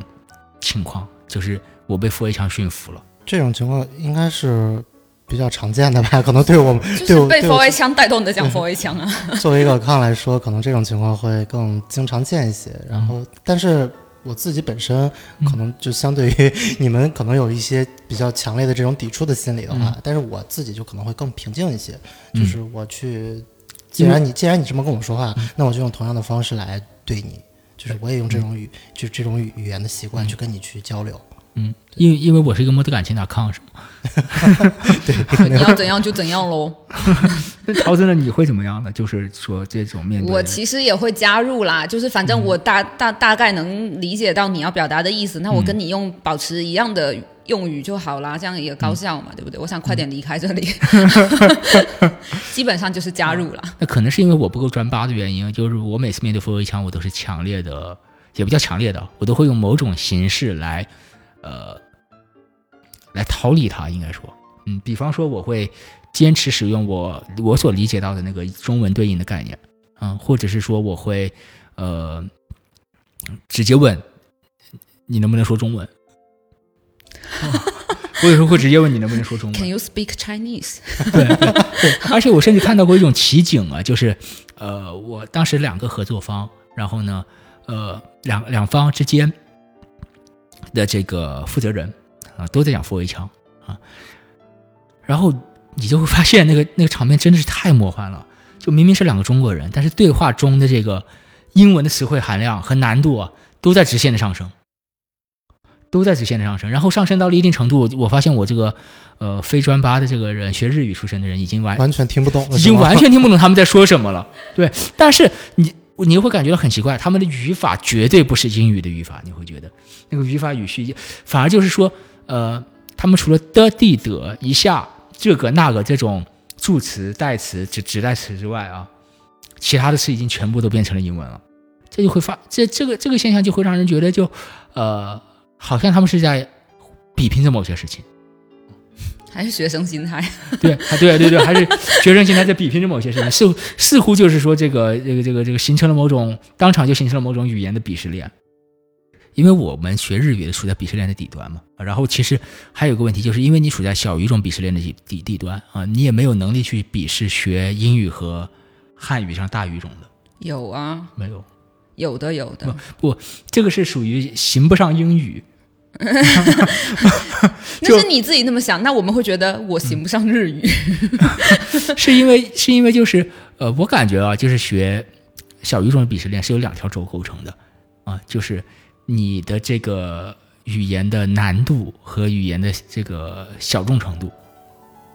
Speaker 3: 情况？就是我被佛围墙驯服了。
Speaker 4: 这种情况应该是比较常见的吧？可能对我们
Speaker 5: 就是被
Speaker 4: 对我对我
Speaker 5: 佛围墙带动的讲佛围墙啊，
Speaker 4: 作为一个康来说，可能这种情况会更经常见一些。然后，但是我自己本身可能就相对于 你们可能有一些比较强烈的这种抵触的心理的话，但是我自己就可能会更平静一些。就是我去，既然你既然你这么跟我说话，那我就用同样的方式来对你，就是我也用这种语，就这种语语言的习惯去跟你去交流。
Speaker 3: 嗯，因为因为我是一个没得感情的康，是吗？
Speaker 5: 你要怎样就怎样喽。
Speaker 3: 那桃子呢？你会怎么样呢？就是说这种面对
Speaker 5: 我其实也会加入啦，就是反正我大大大概能理解到你要表达的意思，那我跟你用保持一样的用语就好啦，这样也高效嘛，对不对？我想快点离开这里，基本上就是加入啦。
Speaker 3: 那可能是因为我不够专八的原因，就是我每次面对佛围墙，我都是强烈的，也不叫强烈的，我都会用某种形式来，呃，来逃离它。应该说，嗯，比方说我会坚持使用我我所理解到的那个中文对应的概念，嗯，或者是说我会，呃，直接问你能不能说中文。我有时候会直接问你能不能说中文
Speaker 5: Can。you speak Chinese？
Speaker 3: 对对对，而且我甚至看到过一种奇景啊，就是呃，我当时两个合作方，然后呢，呃，两两方之间的这个负责人啊，都在讲佛围墙啊，然后你就会发现那个那个场面真的是太魔幻了，就明明是两个中国人，但是对话中的这个英文的词汇含量和难度啊，都在直线的上升。都在直线的上升，然后上升到了一定程度，我发现我这个呃非专八的这个人，学日语出身的人，已经完
Speaker 4: 完全听不懂了，
Speaker 3: 已经完全听不懂他们在说什么了。对，但是你你会感觉到很奇怪，他们的语法绝对不是英语的语法，你会觉得那个语法语序反而就是说，呃，他们除了的、地、得、一下、这个、那个这种助词、代词、指指代词之外啊，其他的词已经全部都变成了英文了。这就会发这这个这个现象就会让人觉得就呃，好像他们是在比拼着某些事情。
Speaker 5: 还是学生心态？
Speaker 3: 对，啊，对对对，还是 学生心态在比拼着某些事情，似乎似乎就是说这个这个这个这个形成了某种当场就形成了某种语言的鄙视链，因为我们学日语的处在鄙视链的底端嘛，然后其实还有一个问题，就是因为你处在小语种鄙视链的底底底端啊，你也没有能力去鄙视学英语和汉语上大语种的，
Speaker 5: 有啊，
Speaker 3: 没有，
Speaker 5: 有的有的。
Speaker 3: 不，这个是属于行不上英语，
Speaker 5: 那是你自己那么想，那我们会觉得我行不上日语。
Speaker 3: 是因为是因为就是呃，我感觉啊，就是学小语种的鄙视链是由两条轴构成的啊，就是你的这个语言的难度和语言的这个小众程度。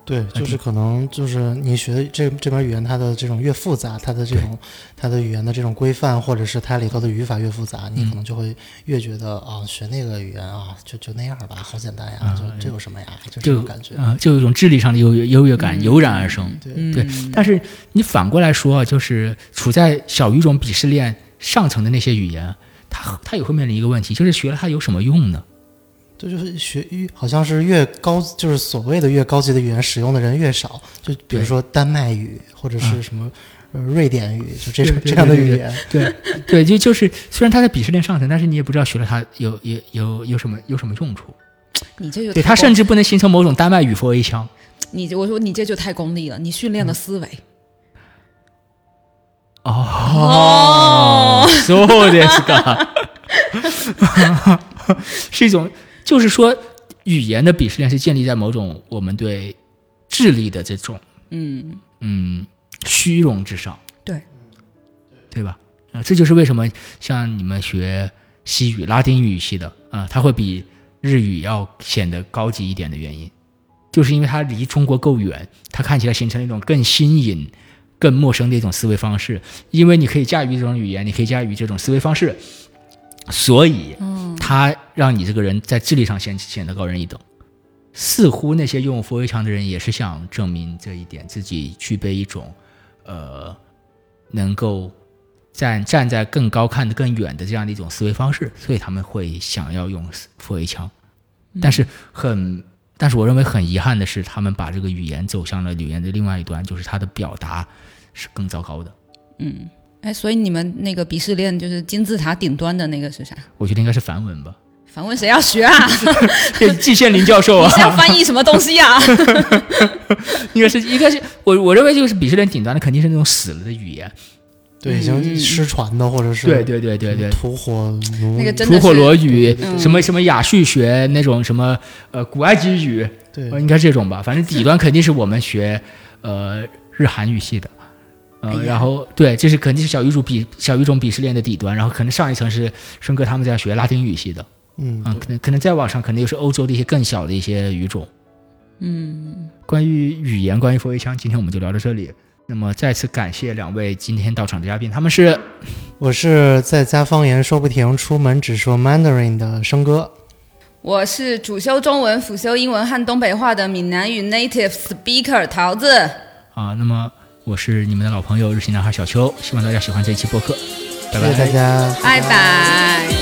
Speaker 4: 对，就是可能就是你学的这这门语言，它的这种越复杂，它的这种它的语言的这种规范，或者是它里头的语法越复杂，你可能就会越觉得啊，学那个语言啊，就就那样吧，好简单呀，就这有什么呀，就这种感觉。
Speaker 3: 啊、就有一种智力上的优越优越感油然而生。
Speaker 4: 对，
Speaker 3: 对，但是你反过来说啊，就是处在小语种鄙视链上层的那些语言，它它也会面临一个问题，就是学了它有什么用呢？
Speaker 4: 这就是学越好像是越高，就是所谓的越高级的语言使用的人越少。就比如
Speaker 3: 对
Speaker 4: 说丹麦语或者是什么、呃瑞典语，就这种
Speaker 3: 对对
Speaker 4: 这样的
Speaker 3: 对对
Speaker 4: 语言。
Speaker 3: 对对，就就是虽然它在鄙视链上层，但是你也不知道学了它有有有有什么有什么用处。
Speaker 5: 你这就
Speaker 3: 对，
Speaker 5: 太功
Speaker 3: 它甚至不能形成某种丹麦语 for A 腔。
Speaker 5: 你我说你这就太功利了，你训练了思维。
Speaker 3: 哦，そうですか。是一种， 就是说，语言的鄙视链是建立在某种我们对智力的这种
Speaker 5: 嗯，
Speaker 3: 嗯虚荣之上，
Speaker 5: 对，
Speaker 3: 对吧？啊、这就是为什么像你们学西语、拉丁语系的啊、它会比日语要显得高级一点的原因，就是因为它离中国够远，它看起来形成了一种更新颖、更陌生的一种思维方式。因为你可以驾驭这种语言，你可以驾驭这种思维方式，所以它让你这个人在智力上显显得高人一等。似乎那些用佛威强的人也是想证明这一点，自己具备一种，呃，能够站站在更高看得更远的这样的一种思维方式，所以他们会想要用佛威强。但是很，但是我认为很遗憾的是，他们把这个语言走向了语言的另外一端，就是他的表达是更糟糕的。
Speaker 5: 哎，所以你们那个鄙视链就是金字塔顶端的那个是啥？
Speaker 3: 我觉得应该是梵文吧，
Speaker 5: 梵文谁要学啊？
Speaker 3: 对，季羡林教授啊
Speaker 5: 你，是要翻译什么东西啊？
Speaker 3: 应该是应该是我我认为就是鄙视链顶端的肯定是那种死了的语言，
Speaker 4: 对，已经失传的，或者是
Speaker 3: 对对对对对，
Speaker 4: 吐火奴
Speaker 5: 那个真
Speaker 3: 吐火罗语，
Speaker 5: 嗯
Speaker 3: 什么什么雅叙学那种什么呃古埃及语，
Speaker 4: 对
Speaker 3: 呃应该这种吧。反正底端肯定是我们学呃日韩语系的，呃，
Speaker 5: 哎
Speaker 3: 然后对，这是肯定是小语种鄙小语种鄙视链的底端，然后可能上一层是生哥他们在学拉丁语系的，
Speaker 4: 嗯
Speaker 3: 啊、可能可能再往上可能又是欧洲的一些更小的一些语种。嗯，关于语言，关于佛威腔，今天我们就聊到这里。那么再次感谢两位今天到场的嘉宾，他们是
Speaker 4: 我是在家方言说不停，出门只说 Mandarin 的生哥。
Speaker 5: 我是主修中文、辅修英文和东北话的闽南语 native speaker 桃子。
Speaker 3: 啊，那么我是你们的老朋友日系男孩小邱，希望大家喜欢这一期播客，拜拜。
Speaker 4: 谢谢大家，
Speaker 5: 拜拜。